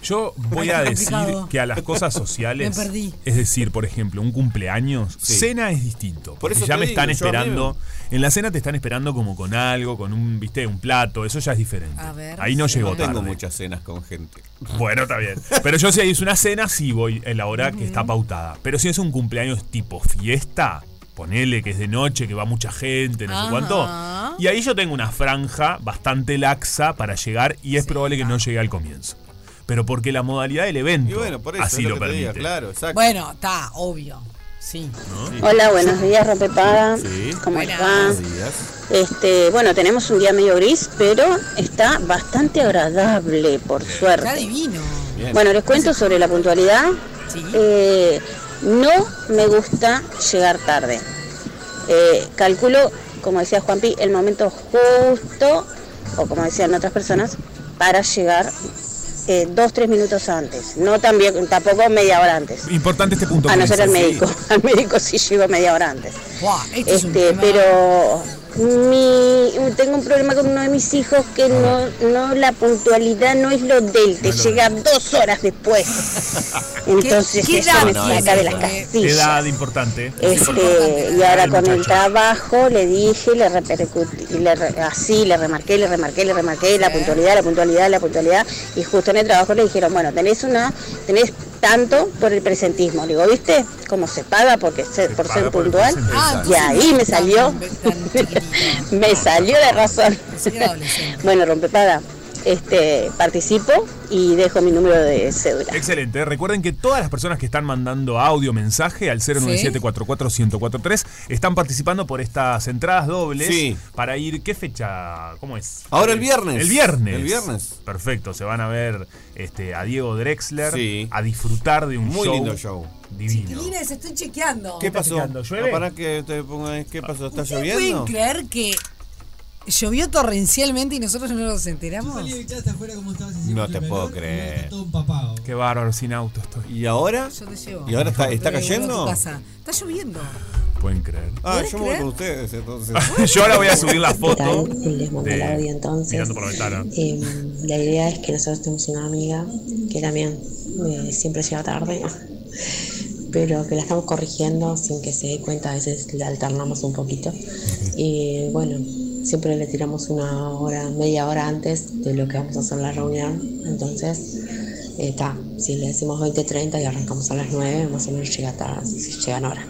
Yo voy a decir que a las cosas sociales, Me perdí. es decir, por ejemplo, un cumpleaños, Sí. cena es distinto. Por Porque eso ya te me digo, están yo esperando. En la cena te están esperando como con algo, con un, viste, un plato, eso ya es diferente. A ver, Ahí no sí. llegó No tengo tarde. muchas cenas con gente. Bueno, está bien. Pero yo si es una cena, sí voy en la hora que está pautada. Pero si es un cumpleaños tipo fiesta, ponele que es de noche, que va mucha gente, no sé Ajá. cuánto. Y ahí yo tengo una franja bastante laxa para llegar y es probable que no llegue al comienzo. Pero porque la modalidad del evento Y bueno, por eso así es lo, lo, diga, permite. claro, exacto. Bueno, está, obvio. Sí. Hola, buenos días, Rompepaga. Sí. ¿Cómo va? Buenos días. Este, bueno, tenemos un día medio gris, pero está bastante agradable, por Está suerte. divino. Bien. Bueno, les cuento sobre la puntualidad. Sí. Eh, no me gusta llegar tarde. Eh, calculo, como decía Juanpi, el momento justo, o como decían otras personas, para llegar eh, dos, tres minutos antes. No también, tampoco media hora antes. Importante este punto. A no ser al médico. Al médico sí llego media hora antes. Este es pero mi, tengo un problema con uno de mis hijos que no, no la puntualidad no es lo del, te llega dos horas después. Entonces qué eso edad me saca de las casillas. Edad importante. Este, y ahora con el trabajo le dije, le repercutí, le re- así le remarqué, le remarqué, le remarqué la puntualidad, la puntualidad, la puntualidad. Y justo en el trabajo le dijeron, bueno, tenés una, tenés tanto por el presentismo. Le digo, ¿viste? Cómo se paga porque se- por paga ser por puntual. Ah, y ahí me salió, me salió de razón. Bueno, rompepaga, este, participo y dejo mi número de cédula. Excelente. Recuerden que todas las personas que están mandando audio, mensaje al 097-44-1043 están participando por estas entradas dobles Sí. para ir. ¿Qué fecha? ¿Cómo es? Ahora el viernes. El viernes. El viernes. Perfecto. Se van a ver este, a Diego Drexler Sí. a disfrutar de un Muy show. lindo show. Divino. Chiquilines, estoy chequeando. ¿Qué pasó? ¿Llueve? Ah, para que te ponga, ¿Qué pasó? ¿Está ¿Ustedes lloviendo? pueden creer que llovió torrencialmente y nosotros no nos enteramos? Salí de casa afuera como estaba haciendo No te puedo creer. todo empapado. Qué bárbaro, sin auto estoy. ¿Y ahora? Yo te llevo. ¿Y ahora está, está devuelvo a tu cayendo? casa. Está lloviendo. Pueden creer. Ah, ¿Podés yo me voy creer? con ustedes entonces. Yo ahora voy a subir la ¿Qué foto. Les mando el de- audio entonces. mirando por la ventana. Eh, la idea es que nosotros tenemos una amiga que también eh, siempre llega tarde, pero que la estamos corrigiendo sin que se dé cuenta, a veces la alternamos un poquito. Y bueno, siempre le tiramos una hora, media hora antes de lo que vamos a hacer la reunión. Entonces, está, si le decimos 20-30 y arrancamos a las 9, más o menos llega tarde, llegan ahora.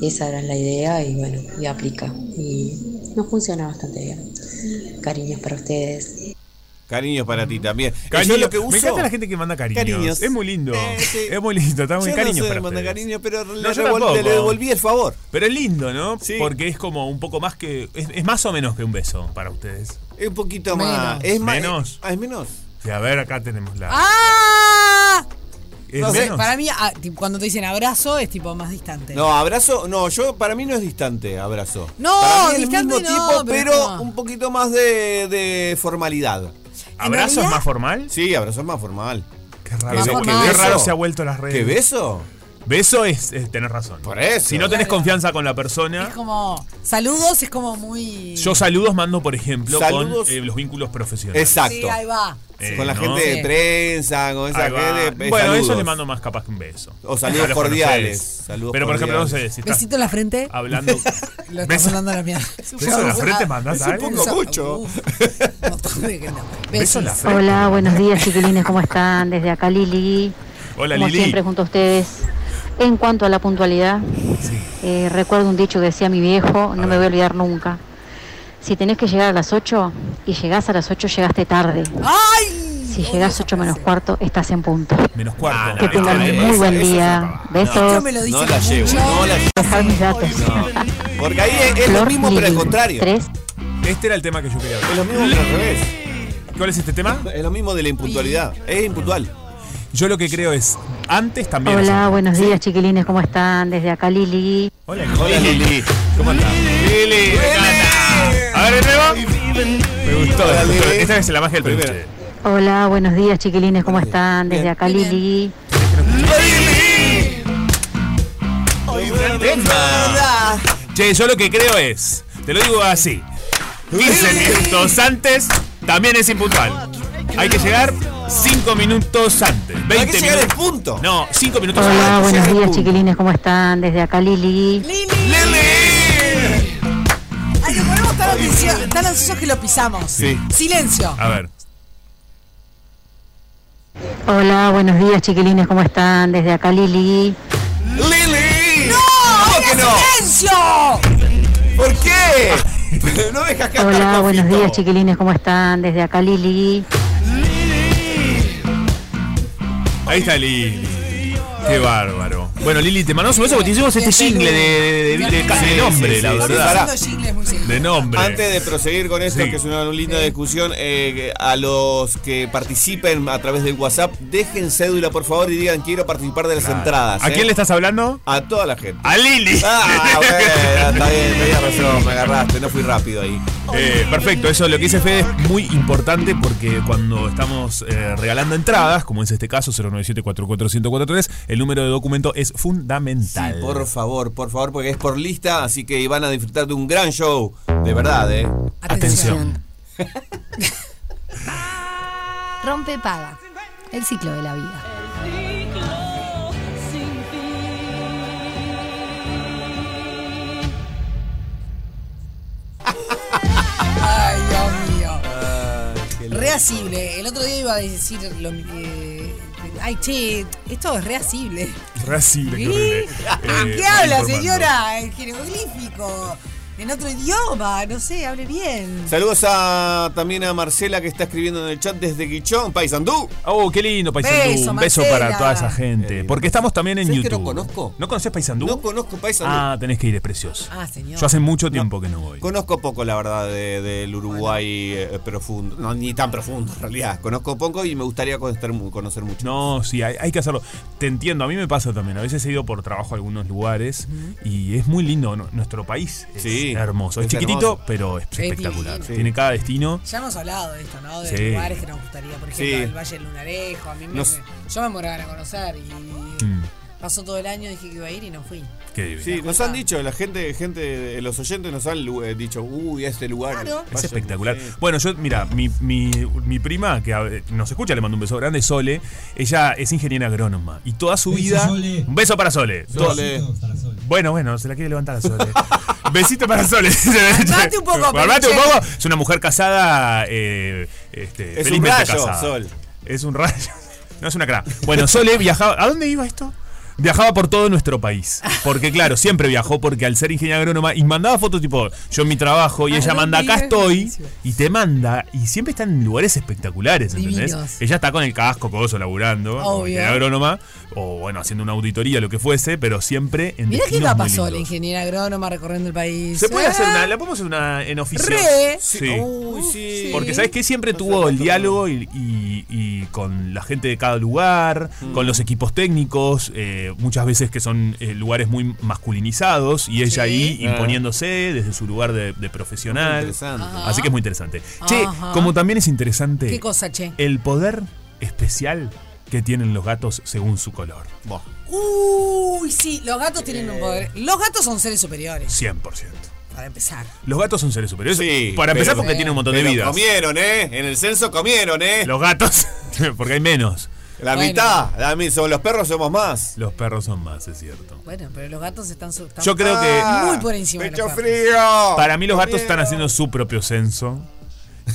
Y esa era la idea y bueno, y aplica. Y nos funciona bastante bien. Cariños para ustedes. Cariños para ti también. Cariño, Yo lo que uso. Me encanta la gente que manda cariños. Cariños. Es muy lindo. Eh, sí. Es muy lindo. Está muy Yo cariño no sé para mandar ustedes. cariño, pero le, No, yo revol- tampoco. le devolví el favor. Pero es lindo, ¿no? Sí. Porque es como un poco más que. Es, es más o menos que un beso para ustedes. Es un poquito Menos. más. Es más. Menos. Ah, es menos. Sí, a ver, acá tenemos la. ¡Ah! ¿Es No sé, menos? para mí, ah, cuando te dicen abrazo, es tipo más distante. No, abrazo. No, yo para mí no es distante, abrazo. No, para mí es el mismo no, tipo, pero es un poquito más de, de formalidad. ¿Abrazo es más formal? Sí, abrazo es más formal. Qué raro, qué beso. raro se ha vuelto las redes. ¿Qué beso? Beso es, es tener razón. Por eso. Si no tenés Claro. confianza con la persona, Es como. Saludos, es como muy. yo saludos mando, por ejemplo, Saludos. con eh, los vínculos profesionales. Exacto. Sí, ahí va. Eh, con la ¿no? gente de prensa, con esa gente. eh, Bueno, saludos. eso le mando más capaz que un beso. O saludos cordiales. Saludos Pero por ejemplo, no sé, si Besito en la frente. hablando. Lo estás beso, mandando a la mierda. beso en la frente mandas Es a alguien. mucho. Beso en la frente. Hola, buenos días chiquilines, ¿cómo están? Desde acá Lili, Hola, como Lili. siempre junto a ustedes. En cuanto a la puntualidad, eh, recuerdo un dicho que decía mi viejo, no me voy a olvidar nunca. Si tenés que llegar a las 8 y llegás a las 8, llegaste tarde. ¡Ay! Si llegás esa 8 menos cuarto, estás en punto. Menos cuarto. Que tengan no, un muy esa- buen es día. Besos. Esto me lo dice No la llevo, mucho. no la llevo. Dejar mis datos. Porque ahí es, es lo mismo, pero al contrario. tres. Este era el tema que yo quería Es hablar. lo mismo, pero al revés. ¿Cuál es este tema? Es lo mismo de la impuntualidad. Es impuntual. Yo lo que creo es, antes también. Hola, buenos días chiquilines, ¿cómo están? Desde acá Lili. Hola, Hola Lili. ¿Cómo andás? Lili, me encanta. A ver, de nuevo. Me gustó. Lili. Esta es la magia del peluche. Hola, buenos días chiquilines, ¿cómo están? Desde acá Bien. Lili. Che, yo lo que creo es, te lo digo así, 15 minutos antes también es impuntual. Hay que llegar 5 minutos antes. 20 Hay que llegar minutos. punto. No, 5 minutos Hola, antes. buenos llega el días punto. chiquilines, ¿cómo están? Desde acá Lili. Lili. ¡Lili! Ay, que ponemos tan, ansiosos, tan ansiosos que lo pisamos. Sí. Silencio. A ver. Hola, buenos días chiquilines, ¿cómo están? Desde acá Lili. ¡Lili! ¡No! ¿Cómo que no? ¡Silencio! ¿Por qué? no dejas que Hola, buenos días chiquilines, ¿cómo están? Desde acá Lili. Ahí está Lili. Qué bárbaro. Bueno, Lili, te mandamos un beso porque te hicimos este jingle de, de- de- de- de Sí, nombre, sí, la verdad. De nombre. Antes de proseguir con esto, Sí. que es una linda discusión, eh, a los que participen a través del WhatsApp, dejen cédula por favor y digan quiero participar de las entradas. ¿A eh". quién le estás hablando? A toda la gente. A Lili. Ah, bueno, está bien, tenías razón, me agarraste, no fui rápido ahí. Eh, perfecto, eso lo que dice Fede es muy importante porque cuando estamos eh, regalando entradas, como es este caso, 097-44143, el número de documento es fundamental. Sí, por favor, por favor, porque es por lista, así que van a disfrutar de un gran show. De verdad, ¿eh? Atención. Rompe paga. El ciclo de la vida. Ay, Dios mío. Reasible. El otro día iba a decir lo, eh, ay, che, esto es reasible. Qué ¿Sí? horrible. Eh, ¿Qué habla, informando. señora? En jeroglífico. En otro idioma, no sé, hable bien. Saludos a, también a Marcela que está escribiendo en el chat desde Guichón, Paysandú. Oh, qué lindo, Paisandú. Beso, Un beso Marcela. para toda esa gente. Porque estamos también en ¿Sabes que YouTube. no conozco? ¿No conoces Paisandú? No conozco Paysandú. Ah, tenés que ir, es precioso. Ah, señor. Yo hace mucho tiempo que no voy. Conozco poco, la verdad, de- del Uruguay eh, profundo. No, ni tan profundo, en realidad. Conozco poco y me gustaría conocer, mu- conocer mucho. No, sí, hay, hay que hacerlo. Te entiendo, a mí me pasa también. A veces he ido por trabajo a algunos lugares y es muy lindo. ¿no? Nuestro país es Sí, hermoso. Es, es chiquitito, hermoso. pero es, Es espectacular. Tiene cada destino. Ya hemos hablado de esto, ¿no? De Sí. lugares que nos gustaría. Por ejemplo, Sí. el Valle del Lunarejo. A mí me, Nos- me- yo me ganas de conocer. Y Mm, pasó todo el año, dije que iba a ir y no fui. qué divino. Sí, nos han dicho, la gente, gente, los oyentes nos han eh, dicho, uy, este lugar. Claro. Es vayan". espectacular. Sí. Bueno, yo, mira, mi, mi, mi prima, que a- nos escucha, le mando un beso grande, Sole. Ella es ingeniera agrónoma. Y toda su Beso, vida. Sole. Un beso para Sole. Sole. Para. Bueno, bueno, se la quiere levantar a Sole. Besito para Sole. Calmate un poco, Calmate un poco. Es una mujer casada. eh, este, Es un felizmente rayo, casada. Sol. Es un rayo. No es una cra. Bueno, Sole viajaba. ¿A dónde iba esto? Viajaba por todo nuestro país. Porque, claro, siempre viajó porque al ser ingeniera agrónoma y mandaba fotos tipo yo en mi trabajo y ¿A ella manda acá estoy y te manda y siempre está en lugares espectaculares, ¿entendés? Divinos. Ella está con el casco, coso, laburando, Obvio. agrónoma o bueno, haciendo una auditoría, lo que fuese, pero siempre en Mirá qué destinos muy pasó la ingeniera agrónoma recorriendo el país. Se puede hacer una, la podemos hacer una en oficio. Re. Sí. Uy, sí. Porque sabes que siempre tuvo el diálogo y, y- y con la gente de cada lugar, Mm. con los equipos técnicos, eh, muchas veces que son eh, lugares muy masculinizados y ella Sí. ahí Ah. imponiéndose desde su lugar de, de profesional. Interesante. Así que es muy interesante. Che, Ajá. como también es interesante ¿Qué cosa, che? el poder especial que tienen los gatos según su color. Buah. Uy, sí, los gatos tienen un poder. Los gatos son seres superiores, 100%. para empezar. Los gatos son seres superiores. Sí, Para empezar pero- porque tienen un montón de Pero vidas. comieron, ¿eh? En el censo comieron, ¿eh? Los gatos, porque hay menos. La Bueno. mitad. La mi- son los perros somos más. Los perros son más, es cierto. Bueno, pero los gatos están, su- están Yo creo que muy por encima de Pecho los perros. frío. para mí los gatos están haciendo su propio censo.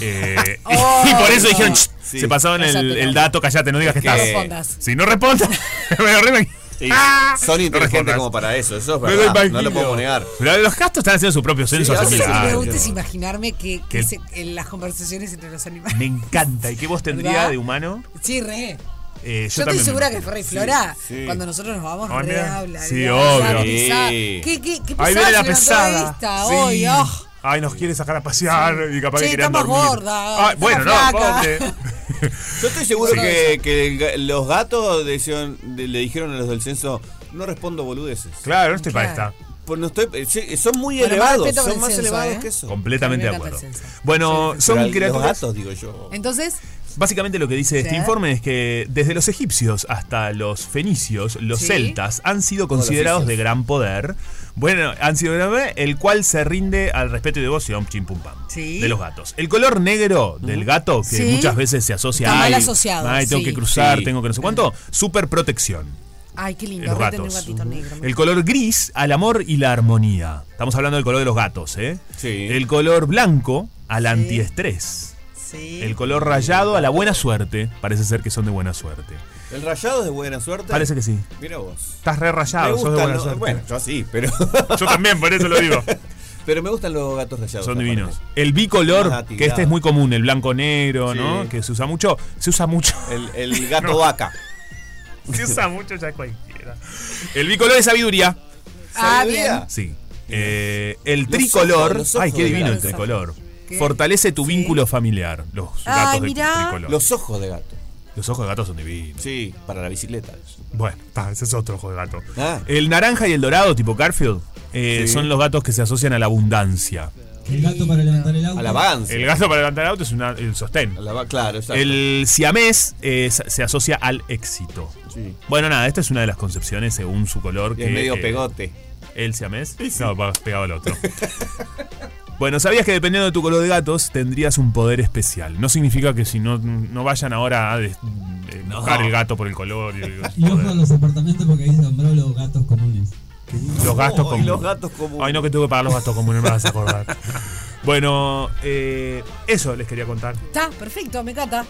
Eh, Oh, y por eso no. dijeron, "Shh, Sí. se pasaron el, dato, callate, no digas que Es que- estás. No respondas. Si no respondas, me. Sí, Ah. son inteligentes como para eso, eso es Me lo verdad. No lo podemos negar. Pero los gatos están haciendo su propio censo Sí, hace mil que me gusta es imaginarme que, que Que- se- en las conversaciones entre los animales. Me encanta. ¿Y qué voz tendría ¿Verdad? de humano? Sí, re. Eh, Yo, estoy segura que Ferre y Flora, sí. cuando nosotros nos vamos, re habla. Sí, obvio. pesada. Sí. ¿Qué, qué, qué Ahí pesada viene la pesada. Esta, Sí. hoy, oh. Ay, nos quiere sacar a pasear y capaz Che, que querían está más dormir. gorda, Ay, está bueno, no, pobre. Yo estoy seguro Sí. que, los gatos decían- le dijeron a los del censo, no respondo boludeces. Claro, no estoy para Claro. esta. Pues no estoy, eh, sí, son muy Bueno, elevados, son el más censo, elevados ¿eh? que eso. Completamente de acuerdo. Bueno, son los criaturas. gatos, digo yo. Entonces, Básicamente lo que dice este Sí. informe es que desde los egipcios hasta los fenicios, los Sí. celtas han sido considerados de gran poder. Bueno, poder, el cual se rinde al respeto y devoción, chim pum pam, Sí. de los gatos. El color negro del gato, que Sí. muchas veces se asocia Está mal ay, asociado, ay, tengo sí. que cruzar, Sí. tengo que no sé cuánto, super protección. ay, qué lindo, Los un gatos. gatito negro. El color gris al amor y la armonía. Estamos hablando del color de los gatos, ¿eh? Sí. El color blanco al antiestrés. Sí. El color rayado a la buena suerte. Parece ser que son de buena suerte. ¿El rayado es de buena suerte? Parece que sí. Mira vos. Estás re rayado, sos de gusta, buena ¿no? suerte. Bueno, yo sí, pero. Yo también, por eso lo digo. Pero me gustan los gatos rayados. Son divinos. El bicolor, que este es muy común, el blanco-negro, Sí. ¿no? Que se usa mucho. Se usa mucho. El, el gato No. vaca. Se usa mucho ya cualquiera. El bicolor es sabiduría. Ah, ¿Sabiduría? bien. Sí. Eh, el Los tricolor. ojos, los ojos ay, qué divino el tricolor. ¿Qué? Fortalece tu Sí. vínculo familiar. Los Ay, gatos de tricolor. Los ojos de gato. Los ojos de gato son divinos. Sí, para la bicicleta. Bueno, ta, ese es otro ojo de gato. Ah. El naranja y el dorado, tipo Garfield, eh, Sí. son los gatos que se asocian a la abundancia. El gato para levantar el auto. A la vagancia. El gato para levantar el auto es una- el sostén. A la va- claro, exacto. El siamés eh, se asocia al éxito. Sí. Bueno, nada, esta es una de las concepciones según su color. Y que, es medio eh, pegote. ¿El siamés? No, pegado al otro. bueno, ¿sabías que dependiendo de tu color de gatos tendrías un poder especial? No significa que si no, no vayan ahora a des- eh, buscar el gato por el color. y Y ojo a los apartamentos porque ahí se nombró los gatos comunes. Los gastos Oh, comunes. los gatos comunes. Ay, no, que tuve que pagar los gastos comunes, me vas a acordar. bueno, eh, eso les quería contar. Está, perfecto, me encanta.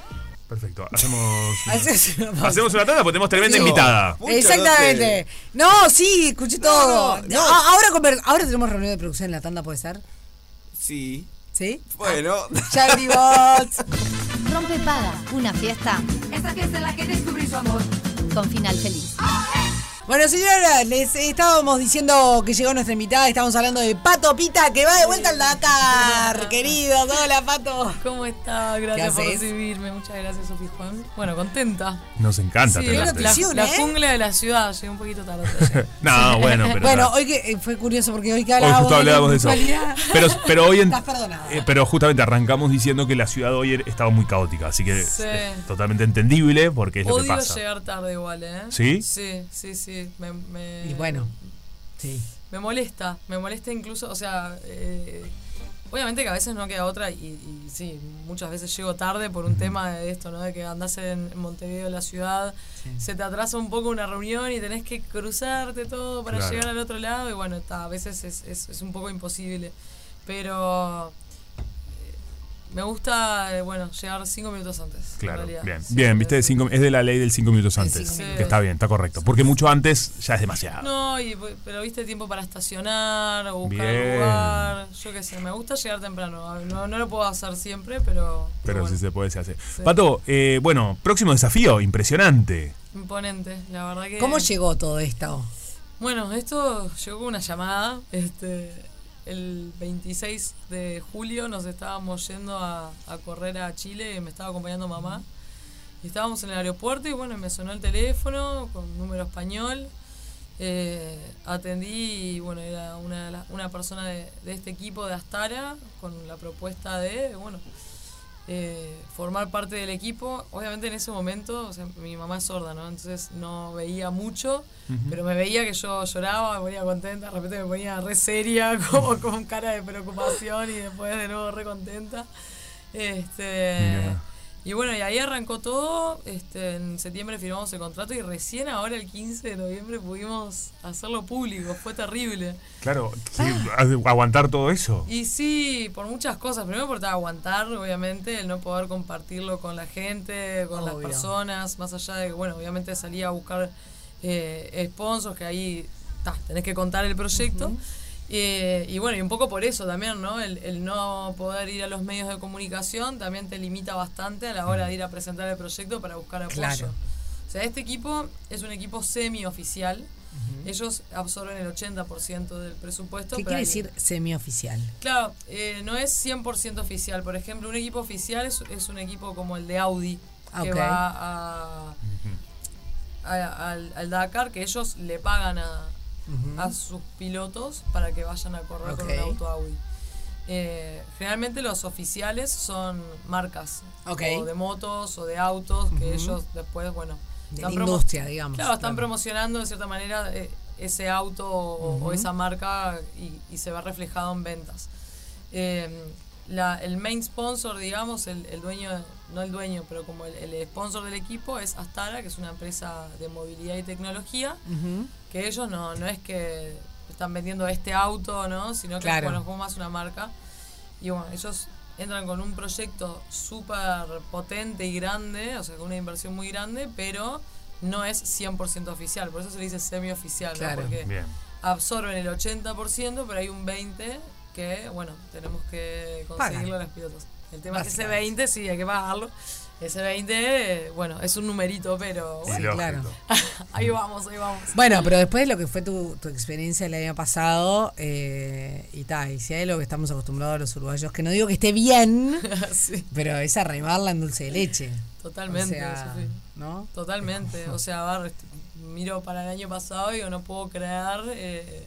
Perfecto. Hacemos. Hacemos- Hacemos una tanda porque tenemos tremenda Sí. invitada. Mucho Exactamente. No, sí, escuché todo. no, no. Ah, Ahora, conver- ahora tenemos reunión de producción en la tanda, ¿puede ser? Sí. ¿Sí? Bueno. Ya abrimos. Rompe Paga, una fiesta Esta fiesta en la que descubrí su amor. con final feliz. Bueno, señora, les estábamos diciendo que llegó nuestra invitada. Estábamos hablando de Pato Pita, que va de vuelta al Dakar. Queridos, hola, Pato. ¿Cómo está? Gracias por recibirme. Muchas gracias, Sofi Juan. Bueno, contenta. Nos encanta Sí, la, la- ¿eh? jungla de la ciudad. Llegué un poquito tarde. No, bueno, pero. Bueno, hoy que eh, fue curioso porque hoy que Hoy hablábamos, justo hablábamos de eso. Pero, pero hoy en- Estás perdonada. eh, pero justamente arrancamos diciendo que la ciudad hoy estaba muy caótica, así que Sí. es totalmente entendible porque es lo que pasa. llegar tarde igual, ¿eh? ¿Sí? Sí, sí, sí. Me, me- Y bueno, sí. Me molesta, me molesta incluso, o sea, eh, obviamente que a veces no queda otra y, y sí, muchas veces llego tarde por un tema de esto, ¿no? De que andás en, en Montevideo, la ciudad, se te atrasa un poco una reunión y tenés que cruzarte todo para Claro. llegar al otro lado y bueno, está, a veces es, es, es un poco imposible, pero me gusta, eh, bueno, llegar cinco minutos antes. en Claro, realidad. bien. Sí, bien, viste, sí. cinco- es de la ley del cinco minutos antes. cinco minutos. Que está bien, está correcto. Porque mucho antes ya es demasiado. No, y, pero viste tiempo para estacionar o buscar Bien. lugar. Yo qué sé, me gusta llegar temprano. A ver, No, no lo puedo hacer siempre, pero. Pero bueno, si se puede, se hace. Sí. Pato, eh, bueno, próximo desafío, impresionante. Imponente, la verdad que. ¿Cómo llegó todo esto? Bueno, esto llegó con una llamada. Este, el 26 de julio nos estábamos yendo a, a correr a Chile y me estaba acompañando mamá. Y estábamos en el aeropuerto y bueno, me sonó el teléfono con número español. Eh, atendí y bueno, era una, una persona de, de este equipo de Astara con la propuesta de, bueno, eh, formar parte del equipo. Obviamente en ese momento, o sea, mi mamá es sorda, ¿no? Entonces no veía mucho, pero me veía que yo lloraba, me ponía contenta, de repente me ponía re seria, como con cara de preocupación y después de nuevo re contenta. Este. Y bueno, y ahí arrancó todo. Este, en septiembre firmamos el contrato y recién ahora el 15 de noviembre pudimos hacerlo público. Fue terrible. Claro, sí, aguantar todo eso. Y sí, por muchas cosas. Primero por aguantar, obviamente, el no poder compartirlo con la gente, con las personas, más allá de que, bueno, obviamente salía a buscar eh, sponsors, que ahí ta, tenés que contar el proyecto. Eh, y bueno, y un poco por eso también, ¿no? El, el no poder ir a los medios de comunicación también te limita bastante a la hora de ir a presentar el proyecto para buscar apoyo. Claro. O sea, este equipo es un equipo semi-oficial. Ellos absorben el 80% del presupuesto. ¿Qué quiere decir semioficial? Claro, eh, no es 100% oficial. Por ejemplo, un equipo oficial es, es un equipo como el de Audi, que Ok. va a, a- al, al Dakar, que ellos le pagan a, a sus pilotos para que vayan a correr con un auto Audi. Eh, generalmente los oficiales son marcas o de motos o de autos que ellos después, bueno, De la industria, digamos. Claro, están Claro. promocionando de cierta manera eh, ese auto o, esa marca y, y se ve reflejado en ventas. Eh, la- el main sponsor, digamos, el, el dueño, no el dueño, pero como el, el sponsor del equipo es Astara, que es una empresa de movilidad y tecnología, que ellos no, no es que están vendiendo este auto, ¿no? Sino que Claro. bueno, es como más una marca. Y bueno, ellos entran con un proyecto súper potente y grande, o sea, con una inversión muy grande, pero no es 100% oficial. Por eso se le dice semi-oficial, ¿no? Claro. Porque Bien. absorben el 80%, pero hay un 20% que, bueno, tenemos que Pagan. conseguirlo a los pilotos. El tema es que ese Básicamente. 20 sí, hay que pagarlo. Ese 20, eh, bueno, es un numerito, pero bueno, claro. ahí vamos, ahí vamos. Bueno, pero después de lo que fue tu, tu experiencia el año pasado, eh, y tal, y si hay algo que estamos acostumbrados a los uruguayos, que no digo que esté bien, Sí, pero es arraimarla en dulce de leche. totalmente, O sea. ¿no? Totalmente. O sea, a ver, este, miro para el año pasado y digo, no puedo creer eh,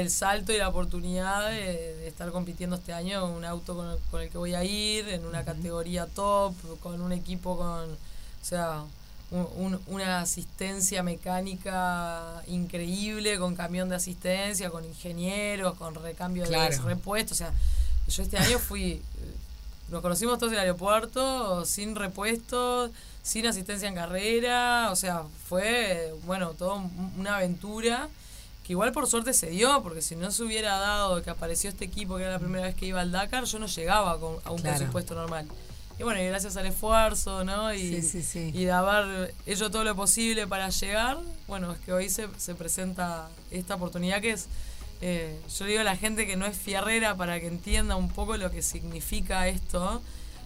el salto y la oportunidad de, de estar compitiendo este año en un auto con el, con el que voy a ir, en una categoría top, con un equipo con, o sea, un- un- una asistencia mecánica increíble, con camión de asistencia, con ingenieros, con recambio Claro. de repuestos. O sea, yo este año fui, eh, nos conocimos todos en el aeropuerto, sin repuestos, sin asistencia en carrera, o sea, fue, bueno, toda una aventura que igual por suerte se dio, porque si no se hubiera dado que apareció este equipo, que era la primera vez que iba al Dakar, yo no llegaba con, a un Claro. presupuesto normal. Y bueno, y gracias al esfuerzo, ¿no? Y, Sí, sí, sí. y de haber hecho todo lo posible para llegar, bueno, es que hoy se, se presenta esta oportunidad que es, eh, yo digo a la gente que no es fierrera para que entienda un poco lo que significa esto.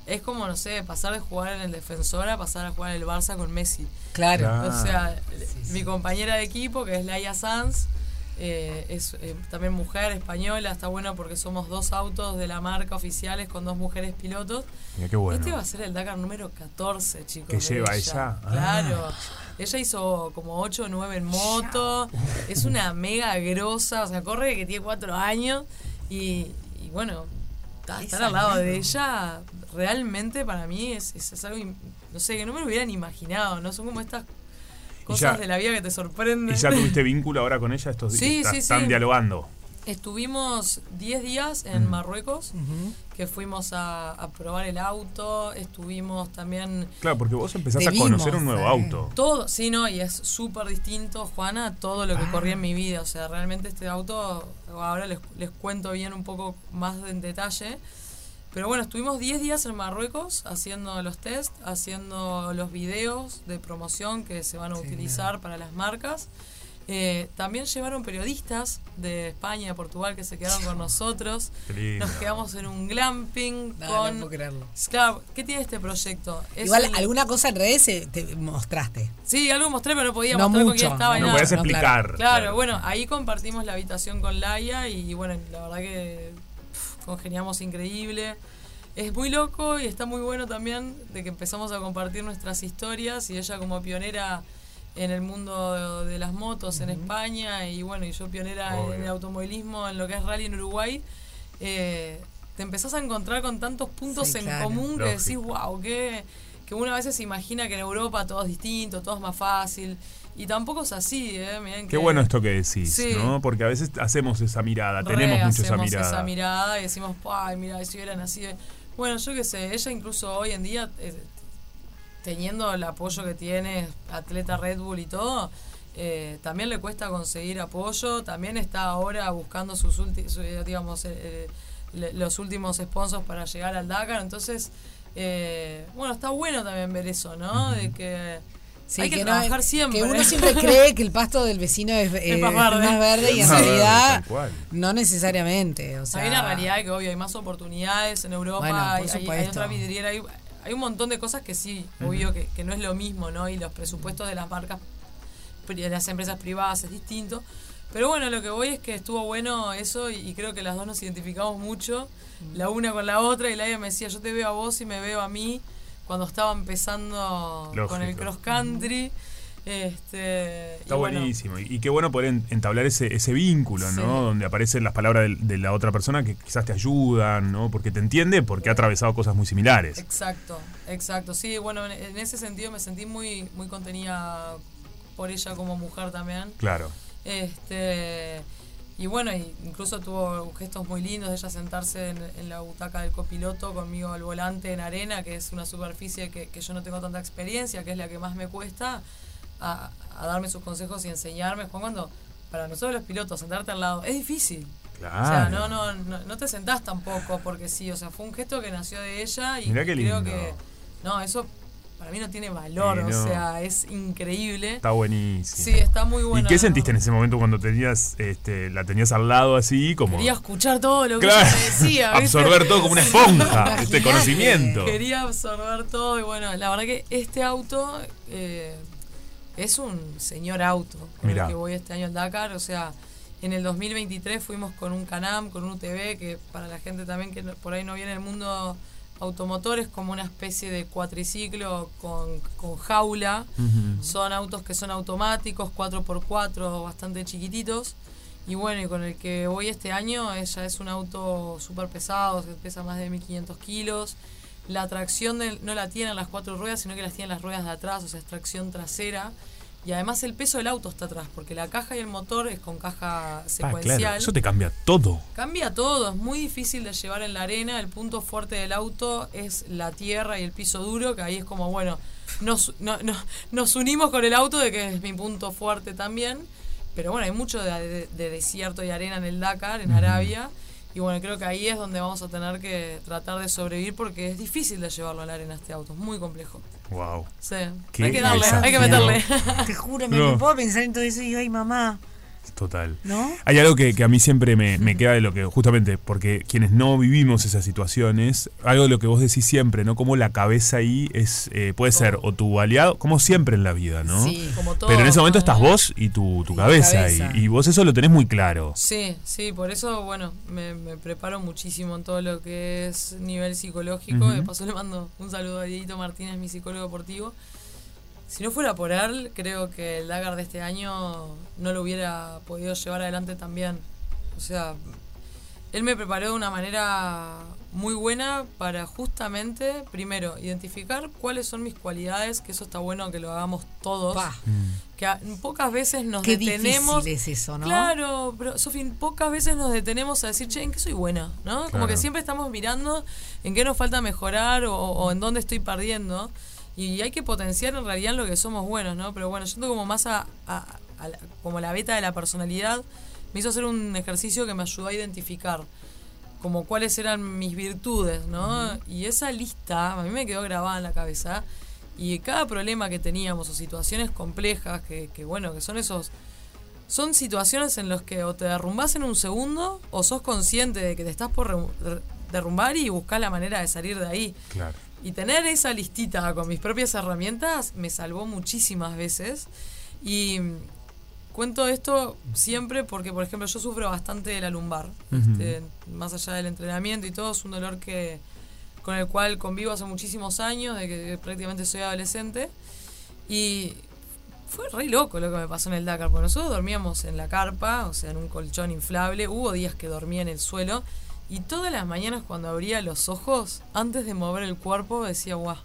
Es como, no sé, pasar de jugar en el defensor a pasar a jugar en el Barça con Messi. Claro. Claro. O sea, mi compañera de equipo, que es Laia Sanz, eh, es eh, también mujer española, está bueno porque somos dos autos de la marca oficiales con dos mujeres pilotos. Mira qué bueno. Este va a ser el Dakar número 14, chicos. ¿Que lleva ella? Ah. Claro. Ella hizo como 8 o 9 en moto. Es una mega grosa. O sea, corre que tiene 4 años. Y, y bueno, ta- estar al lado de ella realmente para mí es, es- es algo, no sé, que no me lo hubieran imaginado. ¿no? Son como estas cosas ya- de la vida que te sorprenden. ¿Y ya tuviste vínculo ahora con ella estos días? Sí, Está- sí, Están dialogando. Estuvimos 10 días en Mm. Marruecos, que fuimos a, a probar el auto, estuvimos también Claro, porque vos empezás a conocer vimos, un nuevo eh. auto. todo, sí, no, y es súper distinto, Juana, a todo lo que corría en mi vida. O sea, realmente este auto, ahora les, les cuento bien un poco más en detalle. Pero bueno, estuvimos 10 días en Marruecos haciendo los test, haciendo los videos de promoción que se van a utilizar para las marcas. Eh, también llevaron periodistas de España, Portugal, que se quedaron con nosotros. Nos quedamos en un glamping No, con... no puedo creerlo. Claro, ¿qué tiene este proyecto? Es Igual el- alguna cosa en redes te mostraste. Sí, algo mostré, pero no podía No mostrar con mucho, quién estaba No nada. podías no, explicar. Claro, bueno, ahí compartimos la habitación con Laia y bueno, la verdad que congeniamos increíble. Es muy loco y está muy bueno también de que empezamos a compartir nuestras historias y ella como pionera en el mundo de, las motos en España y bueno, y yo pionera en el automovilismo, en lo que es rally en Uruguay, eh, te empezás a encontrar con tantos puntos Sí, en claro. común que decís, Lógico. wow, que, que uno a veces se imagina que en Europa todo es distinto, todo es más fácil. Y tampoco es así, ¿eh? Miren Qué que- bueno esto que decís, Sí. ¿no? Porque a veces hacemos esa mirada, Re tenemos mucho esa mirada. esa mirada y decimos, ay, mira, si hubieran así. de-". Bueno, yo qué sé, ella incluso hoy en día, eh, teniendo el apoyo que tiene, atleta Red Bull y todo, eh, también le cuesta conseguir apoyo, también está ahora buscando sus últimos, digamos, eh, eh, los últimos sponsors para llegar al Dakar, entonces, eh, bueno, está bueno también ver eso, ¿no? De que Sí, hay que, trabajar siempre. Que uno siempre cree que el pasto del vecino es, eh, más verde. más verde y en realidad no necesariamente. O sea, hay una realidad que obvio hay más oportunidades en Europa, Bueno, hay, otra vidriera, hay, hay un montón de cosas que sí, obvio que, que no es lo mismo, ¿no? Y los presupuestos de las marcas, pri- de las empresas privadas es distinto. Pero bueno, lo que voy es que estuvo bueno eso y, y creo que las dos nos identificamos mucho, la una con la otra, y la me decía, yo te veo a vos y me veo a mí cuando estaba empezando con el cross country. Este, Está y bueno, buenísimo. Y, y qué bueno poder en- entablar ese, ese vínculo, ¿no? Donde aparecen las palabras de, la otra persona que quizás te ayudan, ¿no? Porque te entiende, porque ha atravesado cosas muy similares. Exacto, exacto. Sí, bueno, en, en ese sentido me sentí muy, muy contenida por ella como mujer también. Claro. Este y bueno, y incluso tuvo gestos muy lindos de ella sentarse en, en la butaca del copiloto conmigo al volante en arena, que es una superficie que, que yo no tengo tanta experiencia, que es la que más me cuesta, a, a darme sus consejos y enseñarme. Juan, cuando para nosotros los pilotos sentarte al lado es difícil. Claro. O sea, no, no, no, no te sentás tampoco porque sí, o sea, fue un gesto que nació de ella y Mirá qué creo lindo. que, no, eso para mí no tiene valor, o sea, es increíble. Está buenísimo. Sí, está muy bueno. ¿Y qué sentiste en ese momento cuando tenías, este, la tenías al lado así, como Quería escuchar todo lo que Claro. ella me decía. ¿viste? absorber todo como una esponja, este conocimiento? Quería absorber todo y bueno, la verdad que este auto eh, es un señor auto con Mirá. el que voy este año al Dakar. O sea, en el 2023 fuimos con un Canam, con un UTV, que para la gente también que por ahí no viene del mundo automotor es como una especie de cuatriciclo con, con jaula. Son autos que son automáticos, 4x4, bastante chiquititos. Y bueno, y con el que voy este año, ella es un auto súper pesado, que pesa más de 1500 kilos. La tracción no la tienen las cuatro ruedas, sino que las tienen las ruedas de atrás, o sea, es tracción trasera. Y además el peso del auto está atrás, porque la caja y el motor es con caja Ah, secuencial. claro, eso te cambia todo. Cambia todo, es muy difícil de llevar en la arena. El punto fuerte del auto es la tierra y el piso duro, que ahí es como, bueno, nos, no- no- nos unimos con el auto, de que es mi punto fuerte también. Pero bueno, hay mucho de, de- de desierto y arena en el Dakar, en. Arabia. Y bueno, creo que ahí es donde vamos a tener que tratar de sobrevivir porque es difícil de llevarlo a la arena este auto, es muy complejo. Wow. Sí, hay que darle, hay que meterle. Te juro, me, No. me puedo pensar en todo eso y digo, ay, mamá. Total. ¿No? Hay algo que, que a mí siempre me, me queda de lo que, justamente, porque quienes no vivimos esas situaciones, algo de lo que vos decís siempre, ¿no? Como la cabeza ahí es, eh, puede ser o tu aliado, como siempre en la vida, ¿no? Sí, como todo, Pero en ese momento estás vos y tu, tu cabeza, cabeza. Y, y vos eso lo tenés muy claro. Sí, sí, por eso, bueno, me, me preparo muchísimo en todo lo que es nivel psicológico. De paso le mando un saludo a Dieguito Martínez, mi psicólogo deportivo. Si no fuera por él, creo que el Dakar de este año no lo hubiera podido llevar adelante también. O sea, él me preparó de una manera muy buena para justamente, primero, identificar cuáles son mis cualidades, que eso está bueno que lo hagamos todos. Que a- pocas veces nos Qué detenemos. difícil es eso, ¿no? Claro, pero Sofi, pocas veces nos detenemos a decir, che, ¿en qué soy buena? ¿No? Como Claro. que siempre estamos mirando en qué nos falta mejorar o, o en dónde estoy perdiendo. Y hay que potenciar en realidad en lo que somos buenos, ¿no? Pero bueno, yendo como más a, a- a la- como la beta de la personalidad, me hizo hacer un ejercicio que me ayudó a identificar como cuáles eran mis virtudes, ¿no? Y esa lista a mí me quedó grabada en la cabeza. Y cada problema que teníamos o situaciones complejas, que, que bueno, que son esos... Son situaciones en las que o te derrumbás en un segundo o sos consciente de que te estás por derrumbar y buscás la manera de salir de ahí. Claro. Y tener esa listita con mis propias herramientas me salvó muchísimas veces. Y cuento esto siempre porque, por ejemplo, yo sufro bastante de la lumbar. Este, más allá del entrenamiento y todo, es un dolor que con el cual convivo hace muchísimos años, de que prácticamente soy adolescente. Y fue re loco lo que me pasó en el Dakar, porque nosotros dormíamos en la carpa, o sea, en un colchón inflable. Hubo días que dormía en el suelo. Y todas las mañanas cuando abría los ojos, antes de mover el cuerpo, decía, guau,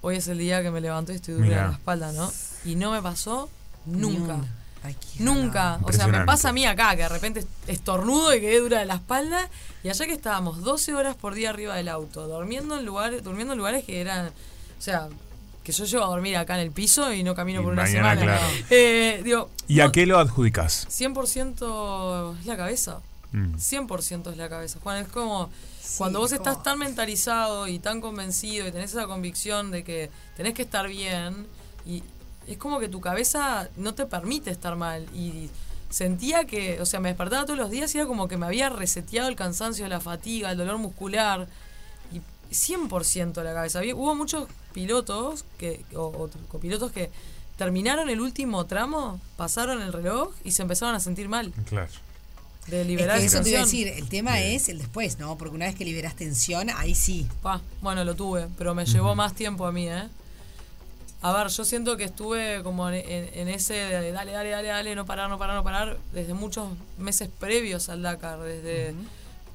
hoy es el día que me levanto y estoy dura de Mirá. la espalda, ¿no? Y no me pasó nunca. Ay, Nunca. O sea, me pasa a mí acá, que de repente estornudo y quedé dura de la espalda. Y allá que estábamos 12 horas por día arriba del auto, durmiendo en lugares, durmiendo en lugares que eran. O sea, que yo llego a dormir acá en el piso y no camino Y por una mañana, semana. claro. Eh, digo, ¿Y a qué lo adjudicás? 100% es la cabeza. Mm. 100% es la cabeza. Juan, es como cuando vos estás tan mentalizado y tan convencido y tenés esa convicción de que tenés que estar bien y es como que tu cabeza no te permite estar mal y sentía que, o sea, me despertaba todos los días y era como que me había reseteado el cansancio, la fatiga, el dolor muscular y 100% la cabeza. Había- hubo muchos pilotos que o, o copilotos que terminaron el último tramo, pasaron el reloj y se empezaron a sentir mal Claro. De Es liberar que eso te iba a tensión. decir, el tema es el después, ¿no? Porque una vez que liberas tensión, ahí sí. Pa, bueno, lo tuve, pero me llevó más tiempo a mí, ¿eh? A ver, yo siento que estuve como en, en- en ese de dale, dale, dale, dale, no parar, no parar, no parar, desde muchos meses previos al Dakar. Desde,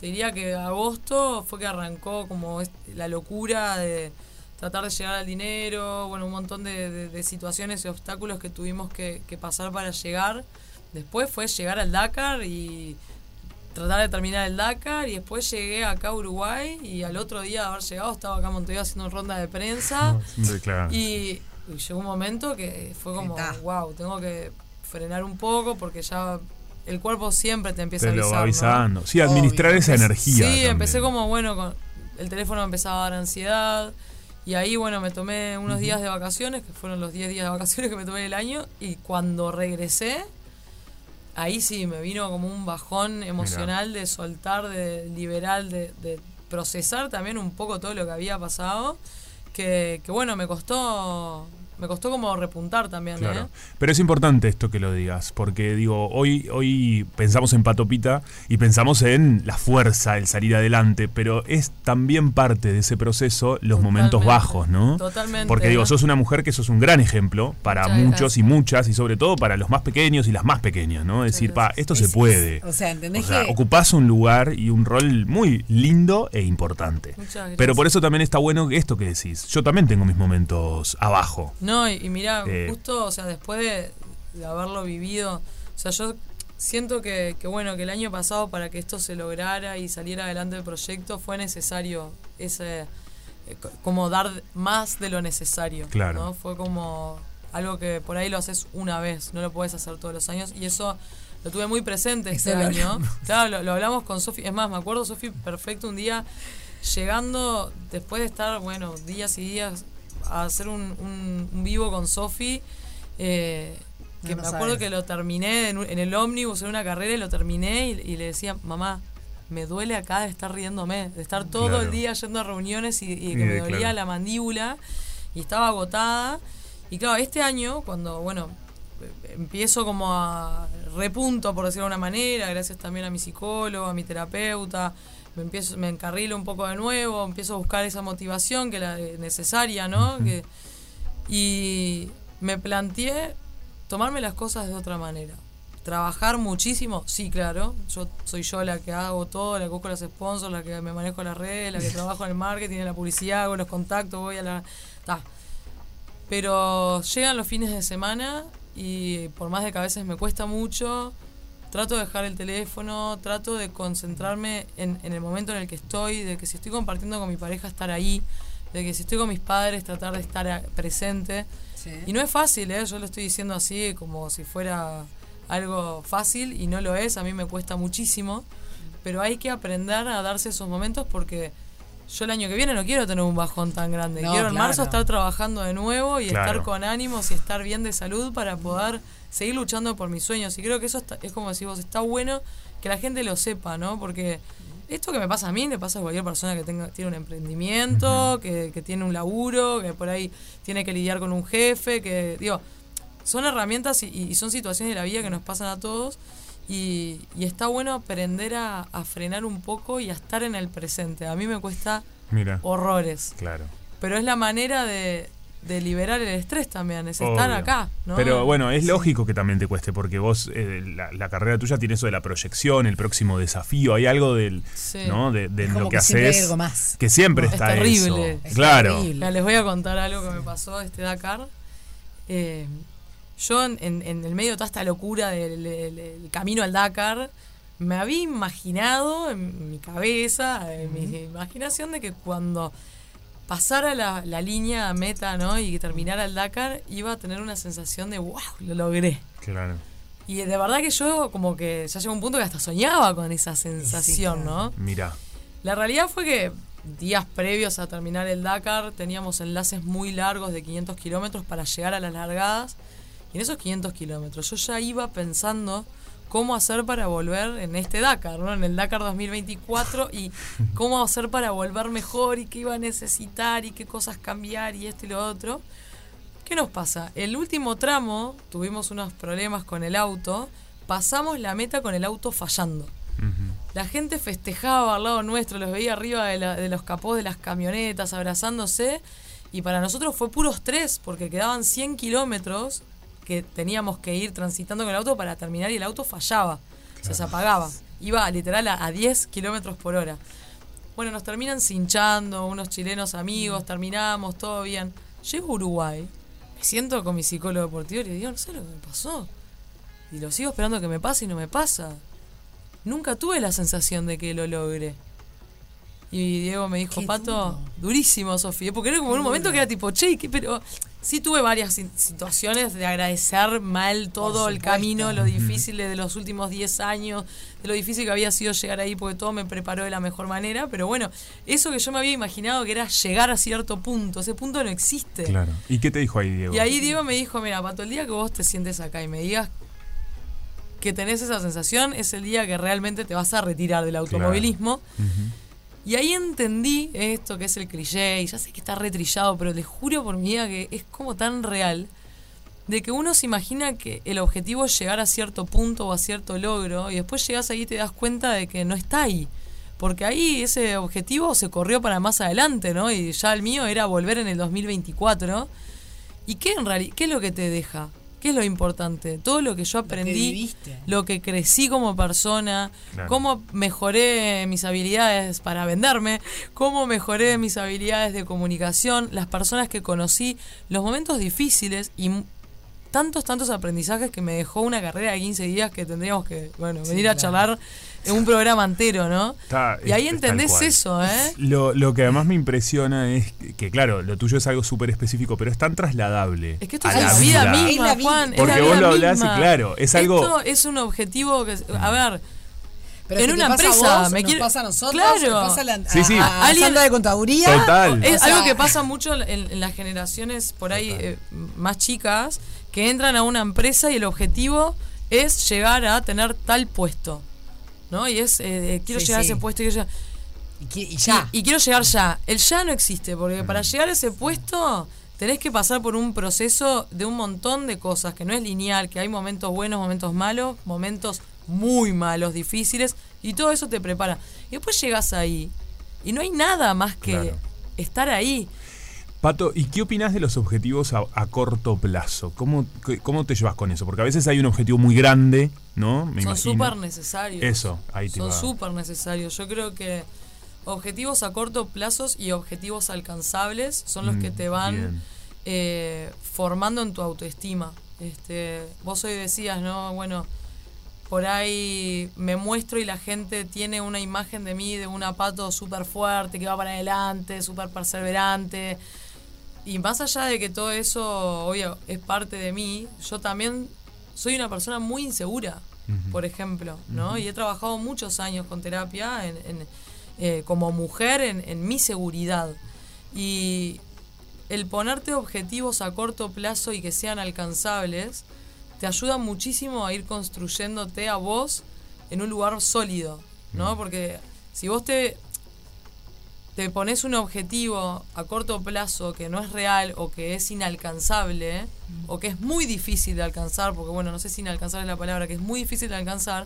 te diría que agosto fue que arrancó como es- la locura de tratar de llegar al dinero, bueno, un montón de, de- de situaciones y obstáculos que tuvimos que, que pasar para llegar. Después fue llegar al Dakar y tratar de terminar el Dakar y después llegué acá a Uruguay y al otro día de haber llegado estaba acá en Montevideo haciendo una ronda de prensa Sí, claro. y, y llegó un momento que fue como, wow, tengo que frenar un poco porque ya el cuerpo siempre te empieza Te a lo avisar. va ¿no? avisando. Sí, administrar esa energía Sí, también. empecé como, bueno, con, el teléfono me empezaba a dar ansiedad Y ahí, bueno, me tomé unos días de vacaciones, que fueron los 10 días de vacaciones que me tomé el año. Y cuando regresé, ahí sí me vino como un bajón emocional de soltar, de liberar, de, de procesar también un poco todo lo que había pasado. Que, que bueno, me costó. Me costó como repuntar también, Claro. ¿eh? Pero es importante esto que lo digas, porque digo, hoy, hoy pensamos en Patopita y pensamos en la fuerza, el salir adelante, pero es también parte de ese proceso los momentos bajos, ¿no? Totalmente. Porque digo, sos una mujer que sos un gran ejemplo para Muchas muchos gracias. y muchas, y sobre todo para los más pequeños y las más pequeñas, ¿no? Decir, pa, esto se puede. O sea, ¿entendés O sea, que ocupás un lugar y un rol muy lindo e importante. Muchas gracias. Pero por eso también está bueno esto que decís. Yo también tengo mis momentos abajo. No, y, y mira, Eh. justo, o sea, después de, de haberlo vivido, o sea, yo siento que, que, bueno, que el año pasado para que esto se lograra y saliera adelante el proyecto fue necesario ese, eh, co- como dar más de lo necesario. Claro. ¿no? Fue como algo que por ahí lo haces una vez, no lo puedes hacer todos los años y eso lo tuve muy presente este año. hablamos. Claro, lo, lo hablamos con Sofi, es más, me acuerdo Sofi perfecto un día llegando después de estar, bueno, días y días a hacer un, un- un vivo con Sofi. eh, que No, me acuerdo sabes. que lo terminé en, un- en el ómnibus en una carrera y lo terminé y, y le decía, mamá, me duele acá de estar riéndome, de estar todo Claro. el día yendo a reuniones y, y Y que me dolía claro. la mandíbula y estaba agotada. Y claro, este año, cuando, bueno, empiezo como a repunto, por decirlo de una manera, gracias también a mi psicólogo, a mi terapeuta, me empiezo, me encarrilo un poco de nuevo, empiezo a buscar esa motivación que la necesaria, ¿no? Que, y me planteé tomarme las cosas de otra manera. Trabajar muchísimo, sí, claro. Yo soy yo la que hago todo, la que busco los sponsors, la que me manejo las redes, la que trabajo en el marketing, en la publicidad, hago los contactos, voy a la. ta. Pero llegan los fines de semana y por más de que a veces me cuesta mucho, trato de dejar el teléfono, trato de concentrarme en, en el momento en el que estoy, de que si estoy compartiendo con mi pareja, estar ahí, de que si estoy con mis padres, tratar de estar a- presente. Y no es fácil, ¿eh? yo lo estoy diciendo así como si fuera algo fácil y no lo es, a mí me cuesta muchísimo, pero hay que aprender a darse esos momentos porque yo el año que viene no quiero tener un bajón tan grande, No, quiero en claro. marzo estar trabajando de nuevo y Claro. estar con ánimos y estar bien de salud para poder seguir luchando por mis sueños. Y creo que eso está- es como decís vos, está bueno que la gente lo sepa, ¿no? Porque esto que me pasa a mí le pasa a cualquier persona que tenga tiene un emprendimiento, que, que tiene un laburo, que por ahí tiene que lidiar con un jefe, que digo, son herramientas y, y son situaciones de la vida que nos pasan a todos y, y está bueno aprender a, a frenar un poco y a estar en el presente. A mí me cuesta Mira. horrores, Claro. pero es la manera de, de liberar el estrés también, es estar Obvio. acá, ¿no? Pero bueno, es Sí. lógico que también te cueste, porque vos, eh, la, la carrera tuya tiene eso de la proyección, el próximo desafío, hay algo del, Sí. ¿no? De, de Es lo que haces. algo más. Que siempre Es está terrible. eso. Es claro. Les voy a contar algo que me pasó este Dakar. Eh, yo en, el medio de toda esta locura del del- del camino al Dakar, me había imaginado en mi cabeza, en mi imaginación de que cuando pasara la, la línea meta ¿no? y que terminara el Dakar, iba a tener una sensación de wow, lo logré. Claro. Y de verdad que yo como que ya llegó un punto que hasta soñaba con esa sensación, ¿no? Mira. La realidad fue que días previos a terminar el Dakar teníamos enlaces muy largos de 500 kilómetros para llegar a las largadas. Y en esos 500 kilómetros yo ya iba pensando cómo hacer para volver en este Dakar, ¿no? En el Dakar 2024 y cómo hacer para volver mejor y qué iba a necesitar y qué cosas cambiar y esto y lo otro. ¿Qué nos pasa? El último tramo tuvimos unos problemas con el auto, pasamos la meta con el auto fallando. La gente festejaba al lado nuestro, los veía arriba de, la- de los capós de las camionetas, abrazándose. Y para nosotros fue puros tres, porque quedaban 100 kilómetros que teníamos que ir transitando con el auto para terminar y el auto fallaba. Se se apagaba. Iba literal a, a 10 kilómetros por hora. Bueno, nos terminan cinchando, unos chilenos amigos, terminamos, todo bien. Llego a Uruguay, me siento con mi psicólogo deportivo y le digo, no sé lo que me pasó. Y lo sigo esperando que me pase y no me pasa. Nunca tuve la sensación de que lo logre. Y Diego me dijo, Pato, durísimo, Sofía. Porque era como en un momento que era tipo, che, ¿qué? pero sí tuve varias situaciones de agradecer mal todo el camino, lo difícil de los últimos 10 años, de lo difícil que había sido llegar ahí, porque todo me preparó de la mejor manera. Pero bueno, eso que yo me había imaginado que era llegar a cierto punto, ese punto no existe. Claro. ¿Y qué te dijo ahí, Diego? Y ahí Diego me dijo, mira, Pato, el día que vos te sientes acá y me digas que tenés esa sensación, es el día que realmente te vas a retirar del automovilismo. Y ahí entendí esto que es el cliché, y ya sé que está retrillado, pero les juro por mi vida que es como tan real, de que uno se imagina que el objetivo es llegar a cierto punto o a cierto logro, y después llegas ahí y te das cuenta de que no está ahí. Porque ahí ese objetivo se corrió para más adelante, ¿no? Y ya el mío era volver en el 2024. ¿Y qué en realidad, qué es lo que te deja? ¿Qué es lo importante? Todo lo que yo aprendí, lo que crecí como persona, Claro. cómo mejoré mis habilidades para venderme, cómo mejoré mis habilidades de comunicación, las personas que conocí, los momentos difíciles y tantos, tantos aprendizajes que me dejó una carrera de 15 días que tendríamos que, bueno, Sí, venir a claro. charlar en un programa entero, ¿no? Está- y ahí es- entendés eso, ¿eh? Lo, lo que además me impresiona es que, que, claro, lo tuyo es algo súper específico, pero es tan trasladable. Es que esto es la vida misma, vida. Juan. es Porque la vos lo hablás y misma. claro, es algo- Esto es un objetivo que, a ver, Pero en es que una te pasa a empresa vos, me nos quiere- pasa a nosotros, claro. pasa a la- a- Sí, sí. a Alguien- de Contaduría. Total. Es O sea, algo que pasa mucho en, en las generaciones por ahí eh, más chicas que entran a una empresa y el objetivo es llegar a tener tal puesto. ¿No? Y es, eh, eh, quiero Sí, llegar sí. a ese puesto y quiero llegar- Y, ya. Y, y quiero llegar ya. El ya no existe, porque para llegar a ese puesto tenés que pasar por un proceso de un montón de cosas, que no es lineal, que hay momentos buenos, momentos malos, momentos muy malos, difíciles, y todo eso te prepara. Y después llegas ahí, y no hay nada más que Claro. estar ahí. Pato, ¿y qué opinas de los objetivos a, a corto plazo? ¿Cómo, qué- ¿Cómo te llevas con eso? Porque a veces hay un objetivo muy grande, ¿no? Me Son súper necesarios. Eso, ahí te Son súper necesarios. Yo creo que objetivos a corto plazo y objetivos alcanzables son los Mm, que te van eh, formando en tu autoestima. Este, vos hoy decías, ¿no? Bueno, por ahí me muestro y la gente tiene una imagen de mí, de un apato súper fuerte, que va para adelante, súper perseverante. Y más allá de que todo eso, obvio, es parte de mí, yo también soy una persona muy insegura, por ejemplo, ¿no? Y he trabajado muchos años con terapia en, en, eh, como mujer en, en mi seguridad. Y el ponerte objetivos a corto plazo y que sean alcanzables, te ayuda muchísimo a ir construyéndote a vos en un lugar sólido, ¿no? Porque si vos te, te pones un objetivo a corto plazo que no es real o que es inalcanzable, o que es muy difícil de alcanzar, porque bueno, no sé si inalcanzable es la palabra, que es muy difícil de alcanzar,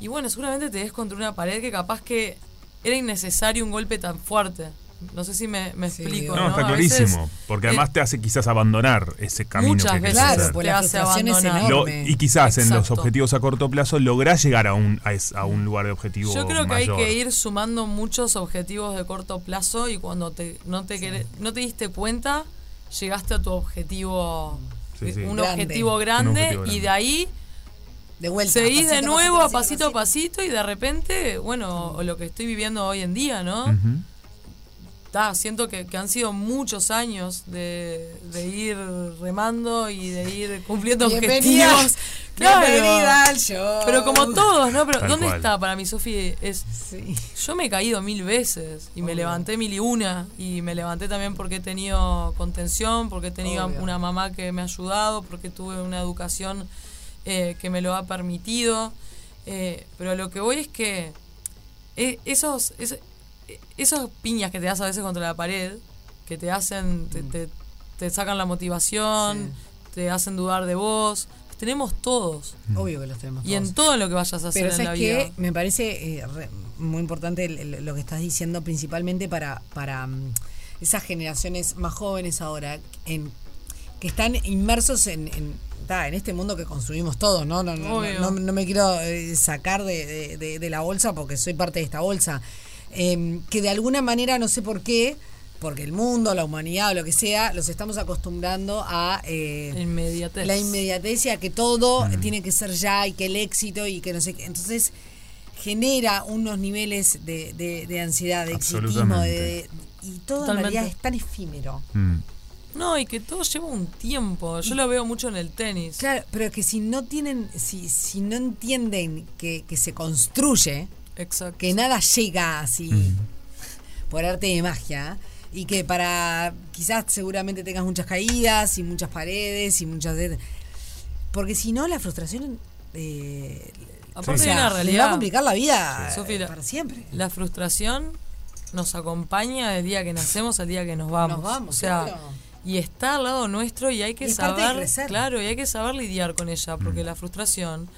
y bueno, seguramente te des contra una pared que capaz que era innecesario un golpe tan fuerte. No sé si me, me explico. No, ¿no? está veces, clarísimo. Porque eh, además te hace quizás abandonar ese camino Muchas que veces pues te hace abandonar. Lo- y quizás en los objetivos a corto plazo lográs llegar a un, a, es- a un lugar de objetivo Yo creo que hay que ir sumando muchos objetivos de corto plazo y cuando te, no, te queré- no te diste cuenta, llegaste a tu objetivo, Sí, sí. un Grande. objetivo Un grande, y de ahí De vuelta. seguís de pasito, nuevo a pasito, pasito a pasito y de repente, bueno, o lo que estoy viviendo hoy en día, ¿no? Ujú. Ta, siento que, que han sido muchos años de, de ir remando y de ir cumpliendo Bienvenida. objetivos. Claro. Bienvenida al show. Pero como todos, ¿no? Pero Tal ¿dónde cual. está para mí, Sofi? Es, Sí. yo me he caído mil veces y me levanté mil y una. Y me levanté también porque he tenido contención, porque he tenido Obvio. una mamá que me ha ayudado, porque tuve una educación eh, que me lo ha permitido. Eh, pero lo que voy es que eh, esos, esos, esos piñas que te das a veces contra la pared, que te hacen, te, te- te sacan la motivación, te hacen dudar de vos, los tenemos todos. Obvio que los tenemos. Y todos. en todo lo que vayas a hacer Pero en sabes la que vida. me parece eh, re- muy importante el- el- lo que estás diciendo, principalmente para, para mm, esas generaciones más jóvenes ahora, en, que están inmersos en, en, ta, en este mundo que construimos todos, ¿no? No, no, Obvio. no, no me quiero eh, sacar de, de- de- de la bolsa porque soy parte de esta bolsa. Em, que de alguna manera, no sé por qué, porque el mundo, la humanidad o lo que sea, los estamos acostumbrando a... eh, La inmediatez. la inmediatez y a que todo Mm. tiene que ser ya y que el éxito y que no sé qué. Entonces genera unos niveles de, de- de ansiedad, de exitismo, de, y todo Totalmente. en realidad es tan efímero. Mm. No, y que todo lleva un tiempo. Yo lo veo mucho en el tenis. Claro, pero que si no tienen, si, si no entienden que, que se construye, Exacto. que nada llega así por arte de magia y que para quizás seguramente tengas muchas caídas y muchas paredes y muchas de- porque si no la frustración eh, Aparte o sea, hay una le va a realidad. complicar la vida Sí, la- para siempre. La frustración nos acompaña del día que nacemos al día que nos vamos. Nos vamos, o sea, claro. y está al lado nuestro y hay que es saber, claro, y hay que saber lidiar con ella, porque Mm. la frustración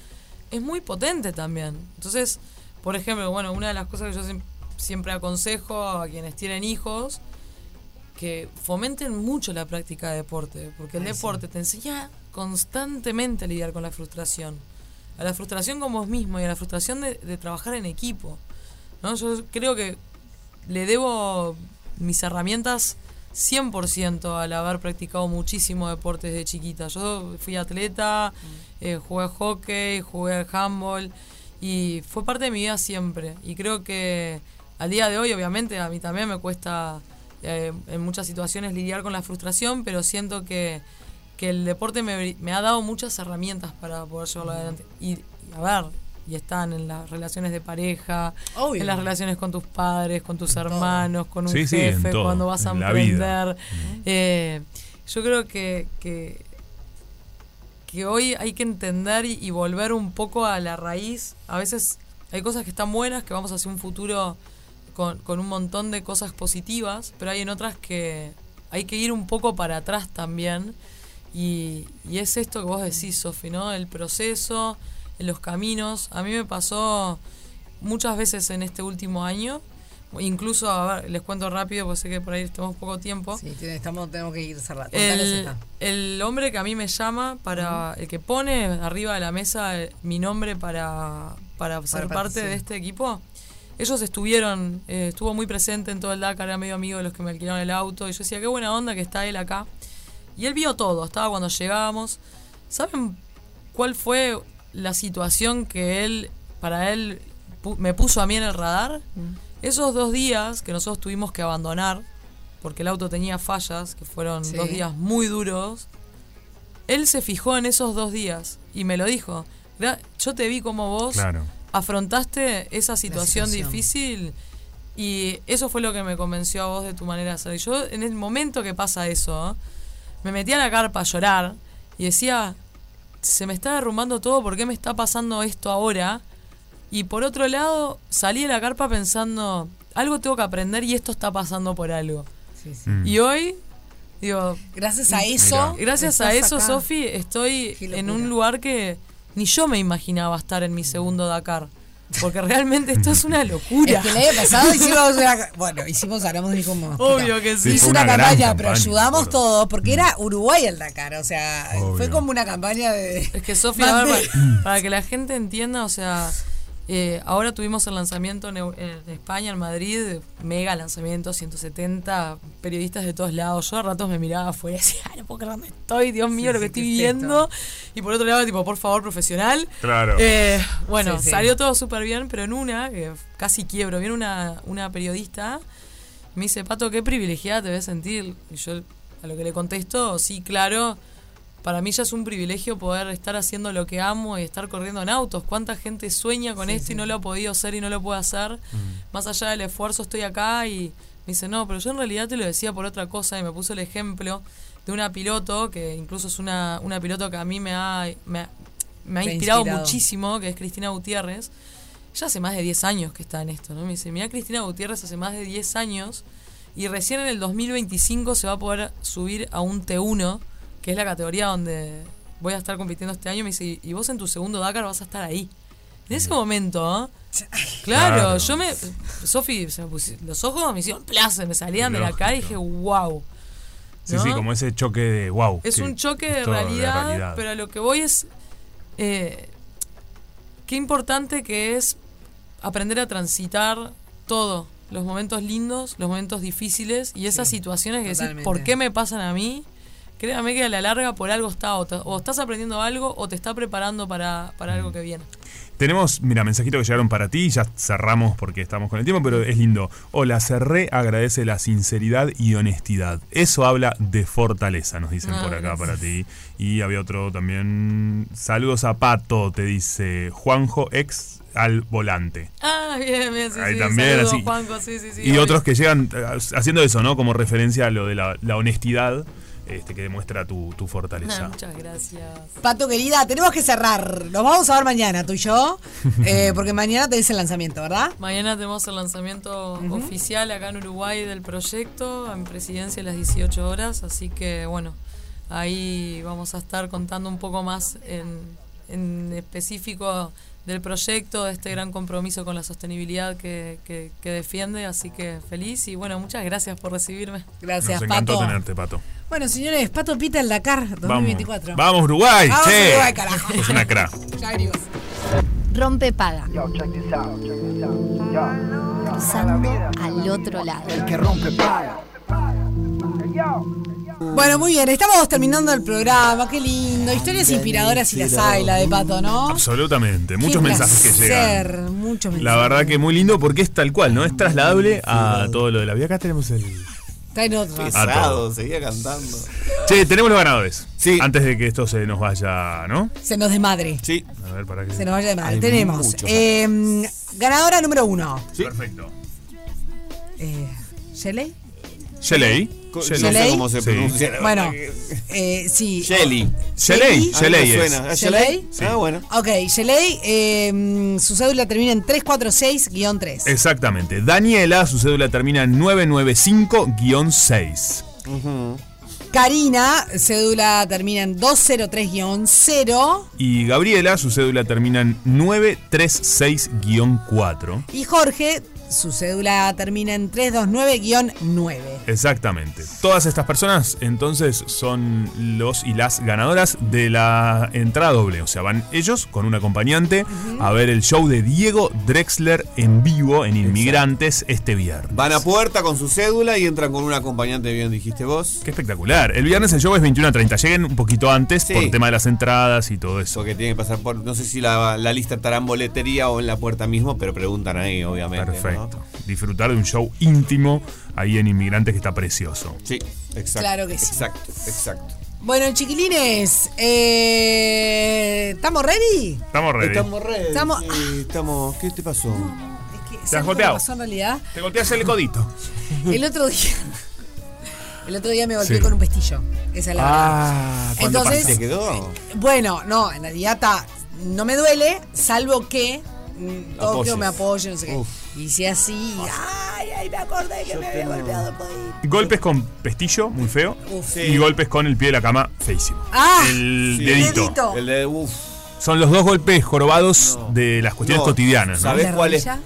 es muy potente también. Entonces, por ejemplo, bueno, una de las cosas que yo siem- siempre aconsejo a quienes tienen hijos que fomenten mucho la práctica de deporte, porque el Ay, sí. deporte te enseña constantemente a lidiar con la frustración. A la frustración con vos mismo y a la frustración de, de trabajar en equipo. ¿no? Yo creo que le debo mis herramientas 100% al haber practicado muchísimo deportes de chiquita. Yo fui atleta, eh, jugué hockey, jugué handball y fue parte de mi vida siempre. Y creo que al día de hoy, obviamente, a mí también me cuesta eh, en muchas situaciones lidiar con la frustración, pero siento que, que el deporte me, me ha dado muchas herramientas para poder llevarlo adelante. Y, y a ver, y están en las relaciones de pareja, Obvio. en las relaciones con tus padres, con tus hermanos, con un Sí, jefe, cuando vas a emprender. Eh, yo creo que, que, que hoy hay que entender y, volver un poco a la raíz. A veces hay cosas que están buenas, que vamos hacia un futuro con, con un montón de cosas positivas, pero hay en otras que hay que ir un poco para atrás también. Y, y es esto que vos decís, Sofi, ¿no? El proceso, los caminos. A mí me pasó muchas veces en este último año. Incluso, a ver, les cuento rápido, porque sé que por ahí tenemos poco tiempo. Sí, estamos, tenemos que ir cerrando. El, el hombre que a mí me llama para el que pone arriba de la mesa eh, mi nombre para, para ser parte, sí. de este equipo. Ellos estuvieron, eh, estuvo muy presente en todo el Dakar, era medio amigo de los que me alquilaron el auto. Y yo decía, qué buena onda que está él acá. Y él vio todo, estaba cuando llegábamos. ¿Saben cuál fue la situación que él, para él, pu- me puso a mí en el radar? Esos dos días que nosotros tuvimos que abandonar, porque el auto tenía fallas, que fueron Sí. dos días muy duros, él se fijó en esos dos días y me lo dijo. "Gra- Yo te vi como vos Claro. afrontaste esa situación, situación. difícil y eso fue lo que me convenció a vos de tu manera de ser. Y yo en el momento que pasa eso, me metí a la carpa a llorar y decía, se me está derrumbando todo, ¿por qué me está pasando esto ahora? Y por otro lado, salí de la carpa pensando, algo tengo que aprender y esto está pasando por algo. Sí, sí. Mm. Y hoy, digo, Gracias a eso. Gracias a eso. Sofi, estoy en un lugar que ni yo me imaginaba estar en mi segundo Dakar. Porque realmente esto es una locura. Es que el año pasado hicimos una. Bueno, hicimos, hablamos de como. Obvio que sí. Sí, Hizo una, una campaña, pero campaña, ayudamos todos, porque era Uruguay el Dakar, o sea, Obvio. fue como una campaña de. Es que Sofía, a ver, Mandé. para, para que la gente entienda, o sea, eh, ahora tuvimos el lanzamiento en, España, en Madrid, mega lanzamiento, 170 periodistas de todos lados. Yo a ratos me miraba afuera y decía, "Ay, no puedo creer dónde estoy, Dios mío, Sí, lo que sí, estoy ¿qué es viendo. Y por otro lado, tipo, por favor, profesional. Claro. Eh, bueno, Sí, sí. salió todo súper bien, pero en una, que casi quiebro, viene una, una periodista, me dice, Pato, qué privilegiada te ves sentir. Y yo a lo que le contesto, sí, claro, para mí ya es un privilegio poder estar haciendo lo que amo y estar corriendo en autos. ¿Cuánta gente sueña con esto y no lo ha podido hacer y no lo puede hacer? Más allá del esfuerzo, estoy acá y me dice, no, pero yo en realidad te lo decía por otra cosa y me puso el ejemplo de una piloto, que incluso es una, una piloto que a mí me ha, me ha, me inspirado, inspirado. muchísimo, que es Cristina Gutiérrez. Ella hace más de 10 años que está en esto, ¿no? Me dice, mira, Cristina Gutiérrez hace más de 10 años y recién en el 2025 se va a poder subir a un T1, que es la categoría donde voy a estar compitiendo este año. Me dice, y vos en tu segundo Dakar vas a estar ahí. En ese momento, ¿eh? claro, Claro. yo me. Sofi, se me pusi- los ojos me hicieron plaza, me salían de la cara y dije, wow. Sí, sí, como ese choque de wow. Es un choque de esto realidad, pero a lo que voy es. eh, qué importante que es aprender a transitar todo. Los momentos lindos, los momentos difíciles y esas Sí, situaciones que decís, totalmente. ¿por qué me pasan a mí? Créame que a la larga por algo está, o, estás aprendiendo algo o te está preparando para, para algo que viene. Tenemos, mira, mensajitos que llegaron para ti, ya cerramos porque estamos con el tiempo, pero es lindo. Hola, Cerré agradece la sinceridad y honestidad. Eso habla de fortaleza, nos dicen Ah, por acá gracias. para ti. Y había otro también. Saludos a Pato, te dice Juanjo ex al volante. Ah, bien, bien, sí, Ahí sí. también, saludos, así. Juanjo, sí, sí, sí. y obvio. otros que llegan eh, haciendo eso, ¿no? Como referencia a lo de la, la honestidad este, que demuestra tu, tu fortaleza. Ah, muchas gracias. Pato querida, tenemos que cerrar. Nos vamos a ver mañana, tú y yo. eh, porque mañana te dice el lanzamiento, ¿verdad? Mañana tenemos el lanzamiento oficial acá en Uruguay del proyecto, en presidencia a las 18 horas, así que bueno, ahí vamos a estar contando un poco más en, en específico del proyecto, de este gran compromiso con la sostenibilidad que, que- que defiende, así que feliz y bueno, muchas gracias por recibirme. Gracias, Nos encantó Pato. tenerte, Pato. Bueno, señores, Pato Pita el Dakar Vamos, 2024. vamos Uruguay, Vamos, che. Uruguay, carajo. Es una cra. Ya venimos. Rompe paga. Cruzando al otro lado. El que rompe paga. Bueno, muy bien, estamos terminando el programa, qué lindo. Historias inspiradoras y las hay, la de Pato, ¿no? Absolutamente, muchos Qué mensajes que llegan. placer, Muchos mensajes. La verdad que muy lindo porque es tal cual, ¿no? Es trasladable a todo lo de la vida. Acá tenemos el. Está en otra. Pesado, seguía cantando. Che, tenemos los ganadores. Sí. Antes de que esto se nos vaya, ¿no? Se nos desmadre. Sí. A ver, para que. Se nos vaya de madre. Hay Tenemos eh, ganadora número uno. Perfecto. Eh, ¿Shelley? Shelley. Shelley. No sé cómo se pronuncia. Bueno, eh, sí. Shelly. Shelley. Ah, Shelley suena. ¿Ah, ¿Shelley? Ah, bueno. Ok, Shelley, eh, su cédula termina en 346-3. Exactamente. Daniela, su cédula termina en 995-6. Karina, cédula termina en 203-0. Y Gabriela, su cédula termina en 936-4. Y Jorge, su cédula termina en 329-9. Exactamente. Todas estas personas entonces son los y las ganadoras de la entrada doble. O sea, van ellos con un acompañante a ver el show de Diego Drexler en vivo en Inmigrantes este viernes. Van a puerta con su cédula y entran con un acompañante, bien dijiste vos. Qué espectacular. El viernes el show es 21 a 30. Lleguen un poquito antes Sí. por el tema de las entradas y todo eso. Porque tiene que pasar por. No sé si la, la lista estará en boletería o en la puerta mismo, pero preguntan ahí, obviamente. ¿No? Disfrutar de un show íntimo ahí en Inmigrantes que está precioso. Sí, exacto. Claro que sí. Exacto, exacto. Bueno, chiquilines, eh, ¿estamos ready? Estamos ready. Estamos ready. Estamos- sí, estamos. ¿Qué te pasó? Es que, ¿Te has ¿sabes lo que golpeado? pasó en realidad? Te golpeas el codito. El otro día. El otro día me golpeé Sí. con un pestillo. Esa es la verdad. Ah, ¿cuándo Entonces-? ¿Te quedó? Bueno, no, en realidad está- no me duele, salvo que mm, que me apoyo, no sé qué. Uf. Y si así, ay, ay, me acordé que me había golpeado el codito. Golpes con pestillo, muy feo. Uf. Sí. Y golpes con el pie de la cama, feísimo. Ah, el Sí. dedito. dedito. El de. Uf. Son los dos golpes jorobados de las cuestiones No, cotidianas, ¿no? ¿sabés ¿La cuál es? rodilla?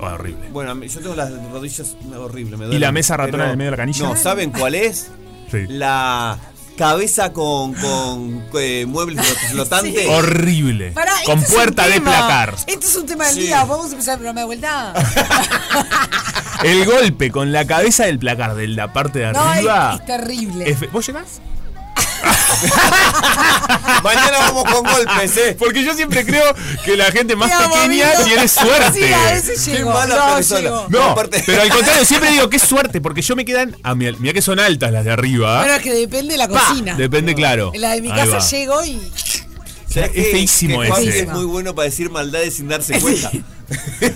Oh, horrible. Bueno, a mí- yo tengo las rodillas horribles. me ¿Y duelen, la mesa ratona pero- en el medio de la canilla? No, ¿saben cuál es? Sí. La cabeza con, con eh, muebles flotantes. Horrible. Pará, con este puerta de placar. Este es un tema del Sí. día. Vamos a empezar el programa de vuelta. El golpe con la cabeza del placar de la parte de No, arriba. es, es terrible. es ¿Vos llegás? Mañana vamos con golpes, ¿eh? Porque yo siempre creo que la gente más pequeña tiene suerte. Sí, a veces Qué llego. mala No, persona. llego. No, Aparte- pero al contrario, siempre digo qué suerte, porque yo me quedan. A mí, mira que son altas las de arriba. Bueno, es que depende de la Pa, cocina. Depende, claro. En la de mi casa llego y. ¿Sabés Es feísimo que Juan ese. es muy bueno para decir maldades sin darse cuenta.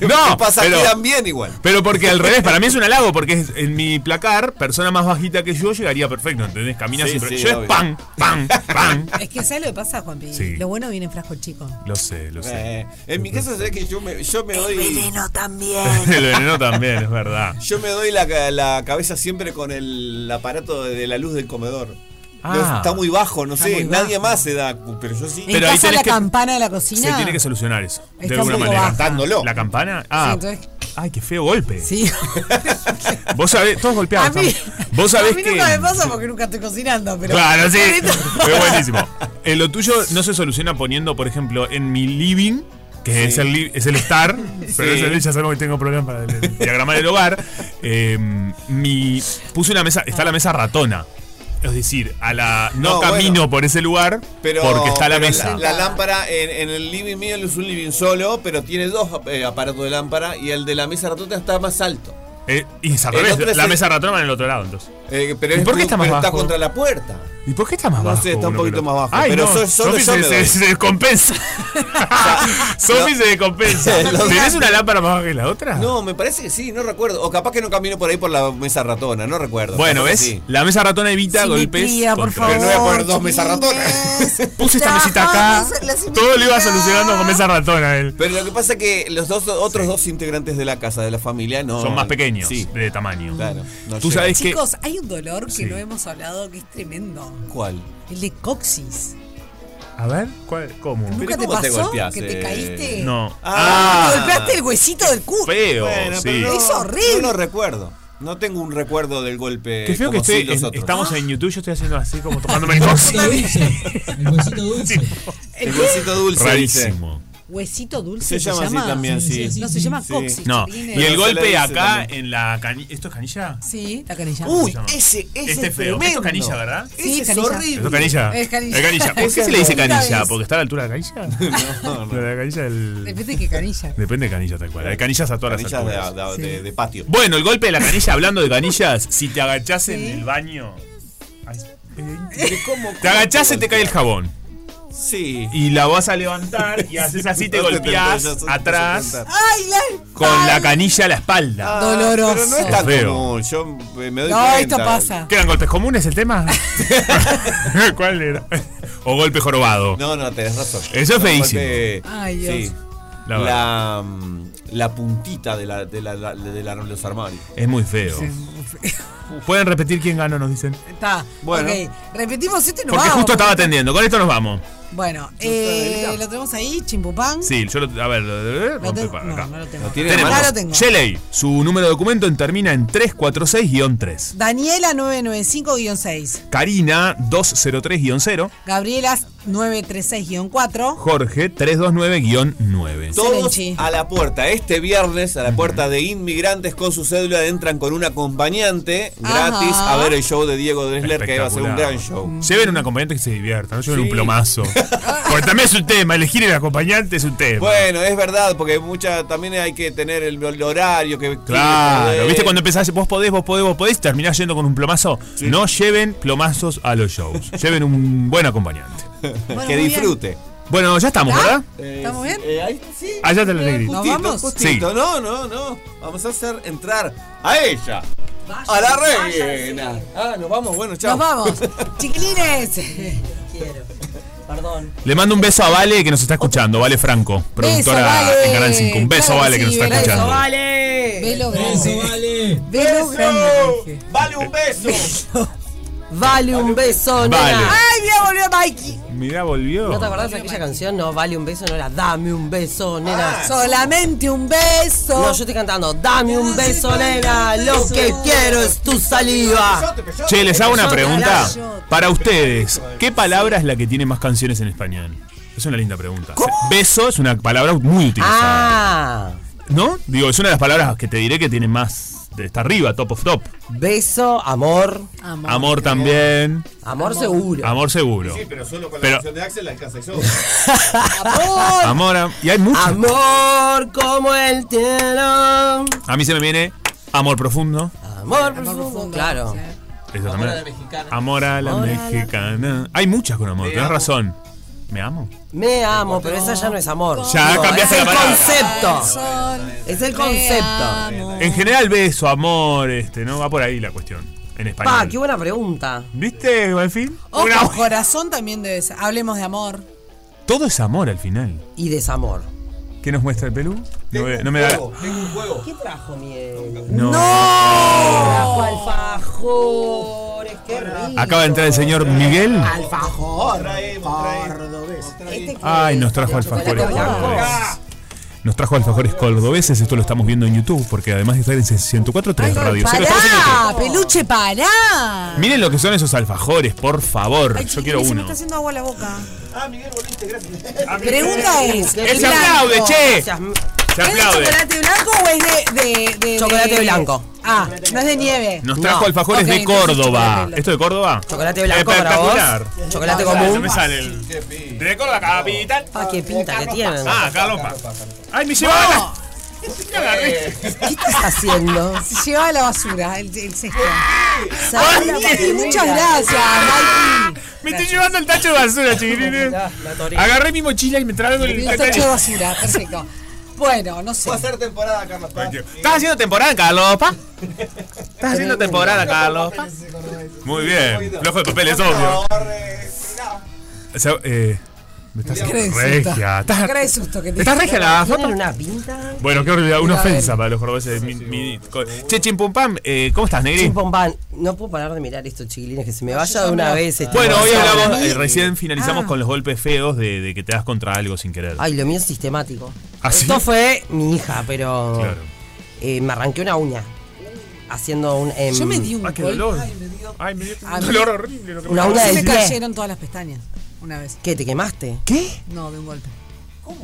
No, ¿Qué pasa? pero- Quedan bien igual. Pero porque al revés, para mí es un halago, porque es- en mi placar, persona más bajita que yo llegaría perfecto, ¿entendés? Camina Sí, siempre. sí, yo es pan, pan, pan. Es que ¿sabes lo que pasa, Juanpi? Sí. Lo bueno viene en frasco chico. Lo sé, lo sé. Eh, en mi caso, ¿sabés que yo me, yo me doy. también. El veneno también, es verdad. Yo me doy la, ca- la cabeza siempre con el aparato de la luz del comedor. Ah. Está muy bajo, no Está sé. Nadie bajo. más se da, pero yo sí. En Pero ahí casa tenés la que- campana de la cocina. Se tiene que solucionar eso. Está de alguna manera. Cantándolo. ¿La campana? Sí, Ah, entonces- ay, qué feo golpe. Sí. Vos sabés, todos golpeados. A mí. Vos sabés a mí que. nunca me pasa porque nunca estoy cocinando, pero. Claro, sí. Es buenísimo. Eh, lo tuyo no se soluciona poniendo, por ejemplo, en mi living, que Sí. es, el, es el estar, pero Sí. es el, ya sabemos que tengo problemas para el, el diagrama del hogar. eh, mi, puse una mesa, está la mesa ratona. Es decir, a la no, No, camino bueno. por ese lugar Pero, porque está la mesa. La, lámpara en, en el living mío es un living solo, pero tiene dos eh, aparatos de lámpara y el de la mesa ratona está más alto. Eh, y es al El revés, la el- mesa ratona va en el otro lado, entonces. Eh, pero ¿Y es por qué está más pero bajo? contra la puerta. ¿Y por qué está más No bajo? sé, está un poquito más bajo, Ay, pero no, so- solo yo se, me se- doy. se descompensa. Sofi se descompensa. ¿Tenés una lámpara más baja que la otra? No, me parece que sí, no recuerdo. O capaz que no camino por ahí por la mesa ratona, no recuerdo. Bueno, ¿ves? sí. La mesa ratona evita golpes. Simetría, por contra- Pero no voy a poner dos mesas ratonas. Puse esta mesita acá. Todo lo iba solucionando con mesa ratona él. Pero lo que pasa es que los dos otros dos integrantes de la casa, de la familia, no. Son más pequeños Sí, de tamaño. claro. no Tú sabes que. Chicos, hay un dolor que Sí. no hemos hablado que es tremendo. ¿Cuál? El de coxis. A ver, ¿cuál, ¿cómo? ¿Nunca te cómo te pasó golpeás, que te caíste? No. Ah. Te golpeaste el huesito del culo. Feo, Bueno, sí. no, Es horrible. No lo recuerdo. No tengo un recuerdo del golpe. Qué feo que como sí estoy. en- estamos en YouTube, yo estoy haciendo así como tocándome el huesito dulce. El huesito dulce. El huesito dulce. dice. Rarísimo. Huesito dulce Se se, llama así también, sí. No, se llama Sí. coxis. No. Y el Se le golpe acá en la canilla. ¿Esto es canilla? Sí, la canilla. Uy, ese, ese Este es feo. Esto es canilla, ¿verdad? Sí, Ese es canilla. horrible. ¿Esto es canilla? Es canilla. ¿Por qué se le dice canilla? ¿Porque está a la altura de la canilla? No, no. La canilla del. Depende de qué canilla. Depende de canilla tal cual. Hay canillas a todas las Canillas de, alturas. de- patio. Bueno, el golpe de la canilla, hablando de canillas, si te agachás en el baño. Eh, ¿Cómo- Te agachás y te cae el jabón. Sí. Y la vas a levantar y haces así, te golpeás atrás. ¡Ay, la con la canilla a la espalda. Ah, Doloroso. Pero no es tan Feo. común. Yo me doy No, cuenta. esto pasa. ¿Quedan golpes comunes el tema? ¿Cuál era? ¿O golpe jorobado? No, no, tenés razón. Eso es No, feísimo. golpe- Ay, Dios. Sí. La verdad. La, mm, la puntita de, la, de, la, la- de la- los armarios. Es muy feo. ¿Pueden repetir quién ganó? Nos dicen. Está. Bueno. Repetimos esto y nos Porque vamos. justo estaba atendiendo. Con esto nos vamos. Bueno, eh, lo tenemos ahí, chimpupán. Sí, yo lo. A ver, lo- lo- tengo- para no, lo tengo. ¿Lo tiene Tenemos Acá lo tengo. Shelley, su número de documento termina en 346-3. Daniela 995-6. Karina 203-0. Gabriela 936-4. Jorge 329-9. Todos a la puerta. Este viernes, a la puerta de inmigrantes con su cédula, entran con un acompañante gratis Ajá. a ver el show de Diego Dressler, que va a ser un gran show. Lleven un acompañante que se divierta, no lleven Sí. un plomazo. Porque también es un tema, elegir el acompañante es un tema. Bueno, es verdad, porque mucha también hay que tener el, el horario que Claro, que- ¿viste cuando empezás, vos podés, vos podés, vos podés, y terminás yendo con un plomazo? No lleven plomazos a los shows, lleven un buen acompañante. Bueno, que disfrute. Bueno, ya estamos, ¿verdad? ¿Estamos bien? Eh, ahí sí. Allá te la Eh, negrita. ¿Nos vamos? justito. No, no, no. Vamos a hacer entrar a ella. a la reina. Ah, nos vamos, bueno, chao. Nos vamos. Chiquilines. Quiero. Perdón. Le mando un beso a Vale que nos está escuchando, Vale Franco, productora Vale. en Canal 5. Un beso, Claro Vale, que que nos está beso, escuchando. Vale. Velo Eso grande. vale. Velo grande. dije. Vale un beso. Vale un beso, Vale. nena. Ay, mira, volvió Mikey. Mirá, volvió. ¿No te acordás de aquella canción? No, vale un beso, no era dame un beso, nena. Solamente un beso. No, yo estoy cantando, dame un beso, nena. Lo que quiero es tu saliva. Che, les hago una pregunta. Para ustedes, ¿qué palabra es la que tiene más canciones en español? Es una linda pregunta. Beso es una palabra muy utilizada. Ah, ¿No? Digo, es una de las palabras que te diré que tiene más. Está arriba, top of top. beso, amor. Amor. Amor también. Amor seguro. Amor seguro. Sí, pero solo con la Pero- canción de Axel alcanza eso. Amor. Amor. am- Y hay muchas. Amor como el cielo. A mí se me viene Amor profundo. Amor profundo. Claro. Esa Amor a la mexicana. Amor a la Amor a la- mexicana. Hay muchas con amor, tenés razón. ¿Me amo? Me amo, pero esa ya no es amor. Ya No, cambiaste es la el palabra. concepto. Es el concepto. En general, beso, amor, este, ¿no? Va por ahí la cuestión. En español. Pa, qué buena pregunta. ¿Viste, Malfín? Ojo, Una- corazón también debe ser. Hablemos de amor. Todo es amor al final. Y desamor. ¿Qué nos muestra el Pelú? No, Tengo me- un no me da. Tengo un juego. ¿Qué trajo miel? No. Trajo alfajores, qué rico. Acaba de entrar el señor Miguel. Alfajor. Traemos. Este Ay, nos trajo alfajores. Nos trajo alfajores cordobeses. Esto lo estamos viendo en YouTube. Porque además de estar en 104.3 Radio. ¡Pará! ¡Peluche, pará! Miren lo que son esos alfajores, por favor. Ay, Yo quiero se me uno. está haciendo agua la boca. Ah, Miguel, volviste, gracias. Pregunta es. ¡Él se aplaude, che! Se ¿Es de aplaude. chocolate blanco o es de. de, de- Chocolate de- blanco. Ah, no es de nieve. Nos trajo No. alfajores Ok, de Córdoba. ¿Esto de Córdoba? Chocolate blanco para vos. Espectacular. Chocolate Ah, común. Se me sale el. De Córdoba, capital. Ah, qué pinta que tienen. Ah, Carlos Paz. ¡Ay, me llevaba. ¿Qué estás haciendo? Se llevaba la basura, el, el cesto. Muchas gracias, Mikey. Me estoy llevando el tacho de basura, chiquilines. Agarré mi mochila y me traigo el El tacho de basura, perfecto. Bueno, no sé. Va a ser temporada, Carlos Paz. ¿Estás haciendo temporada, Carlos? Pa? ¿Estás haciendo temporada, Carlos? Pa? Muy bien. Flojo de papel, es obvio. O sea, eh, me estás regia. ¿Estás, Cree susto que te ¿Estás regia la foto? una pinta. Bueno, qué horrible, una ofensa para los cordobeses. Mi- mi- co- Che, chimpum eh, ¿cómo estás, Negri? Chimpomban. No puedo parar de mirar esto, chiquilines, que se me vaya de una vez. este Bueno, hoy hablamos, eh, recién finalizamos Ah. con los golpes feos de, de que te das contra algo sin querer. Ay, lo mío es sistemático. ¿Ah, sí? Esto fue mi hija, pero Claro. eh, me arranqué una uña. Haciendo un. em, Yo me di un Ay, qué golpe. dolor. Ay, me dio A un mí- dolor horrible. lo que me Una uña Se de me diez. cayeron todas las pestañas una vez. ¿Qué? ¿Te quemaste? ¿Qué? No, de un golpe.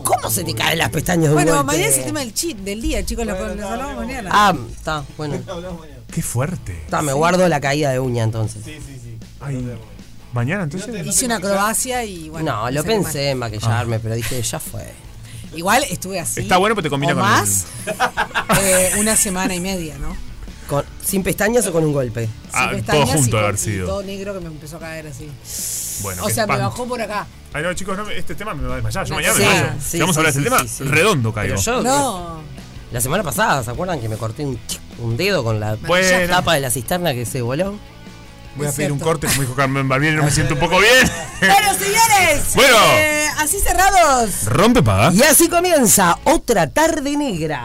¿Cómo se te caen las pestañas de un Bueno, golpe? mañana es el tema del chip del día, chicos. Lo, les hablamos mañana. Ah, está, bueno. Qué fuerte. Está, me guardo la caída de uña entonces. Ay, mañana entonces. Hice una acrobacia y bueno. no, lo pensé en maquillarme, pero dije, ya fue. Igual estuve así. Está bueno porque te combina o con más. eh, una semana y media, ¿no? Con- ¿Sin pestañas o con un golpe? Ah, Sin todo junto haber y sido. Todo negro que me empezó a caer así. Bueno, o sea, me bajó por acá. Ay, no, chicos, no, este tema me va a desmayar. Yo No, mañana sí, me desmayo. sí, Si vamos a hablar de sí, este tema, sí, sí. redondo caigo. Pero yo, No. la semana pasada, ¿se acuerdan que me corté un, dedo con la Bueno. tapa de la cisterna que se voló? Voy a pedir un corte, como dijo Carmen Barbieri, no me siento un poco bien. Bueno, señores. Bueno. eh, así cerrados. Rompe paga. Y así comienza otra tarde negra.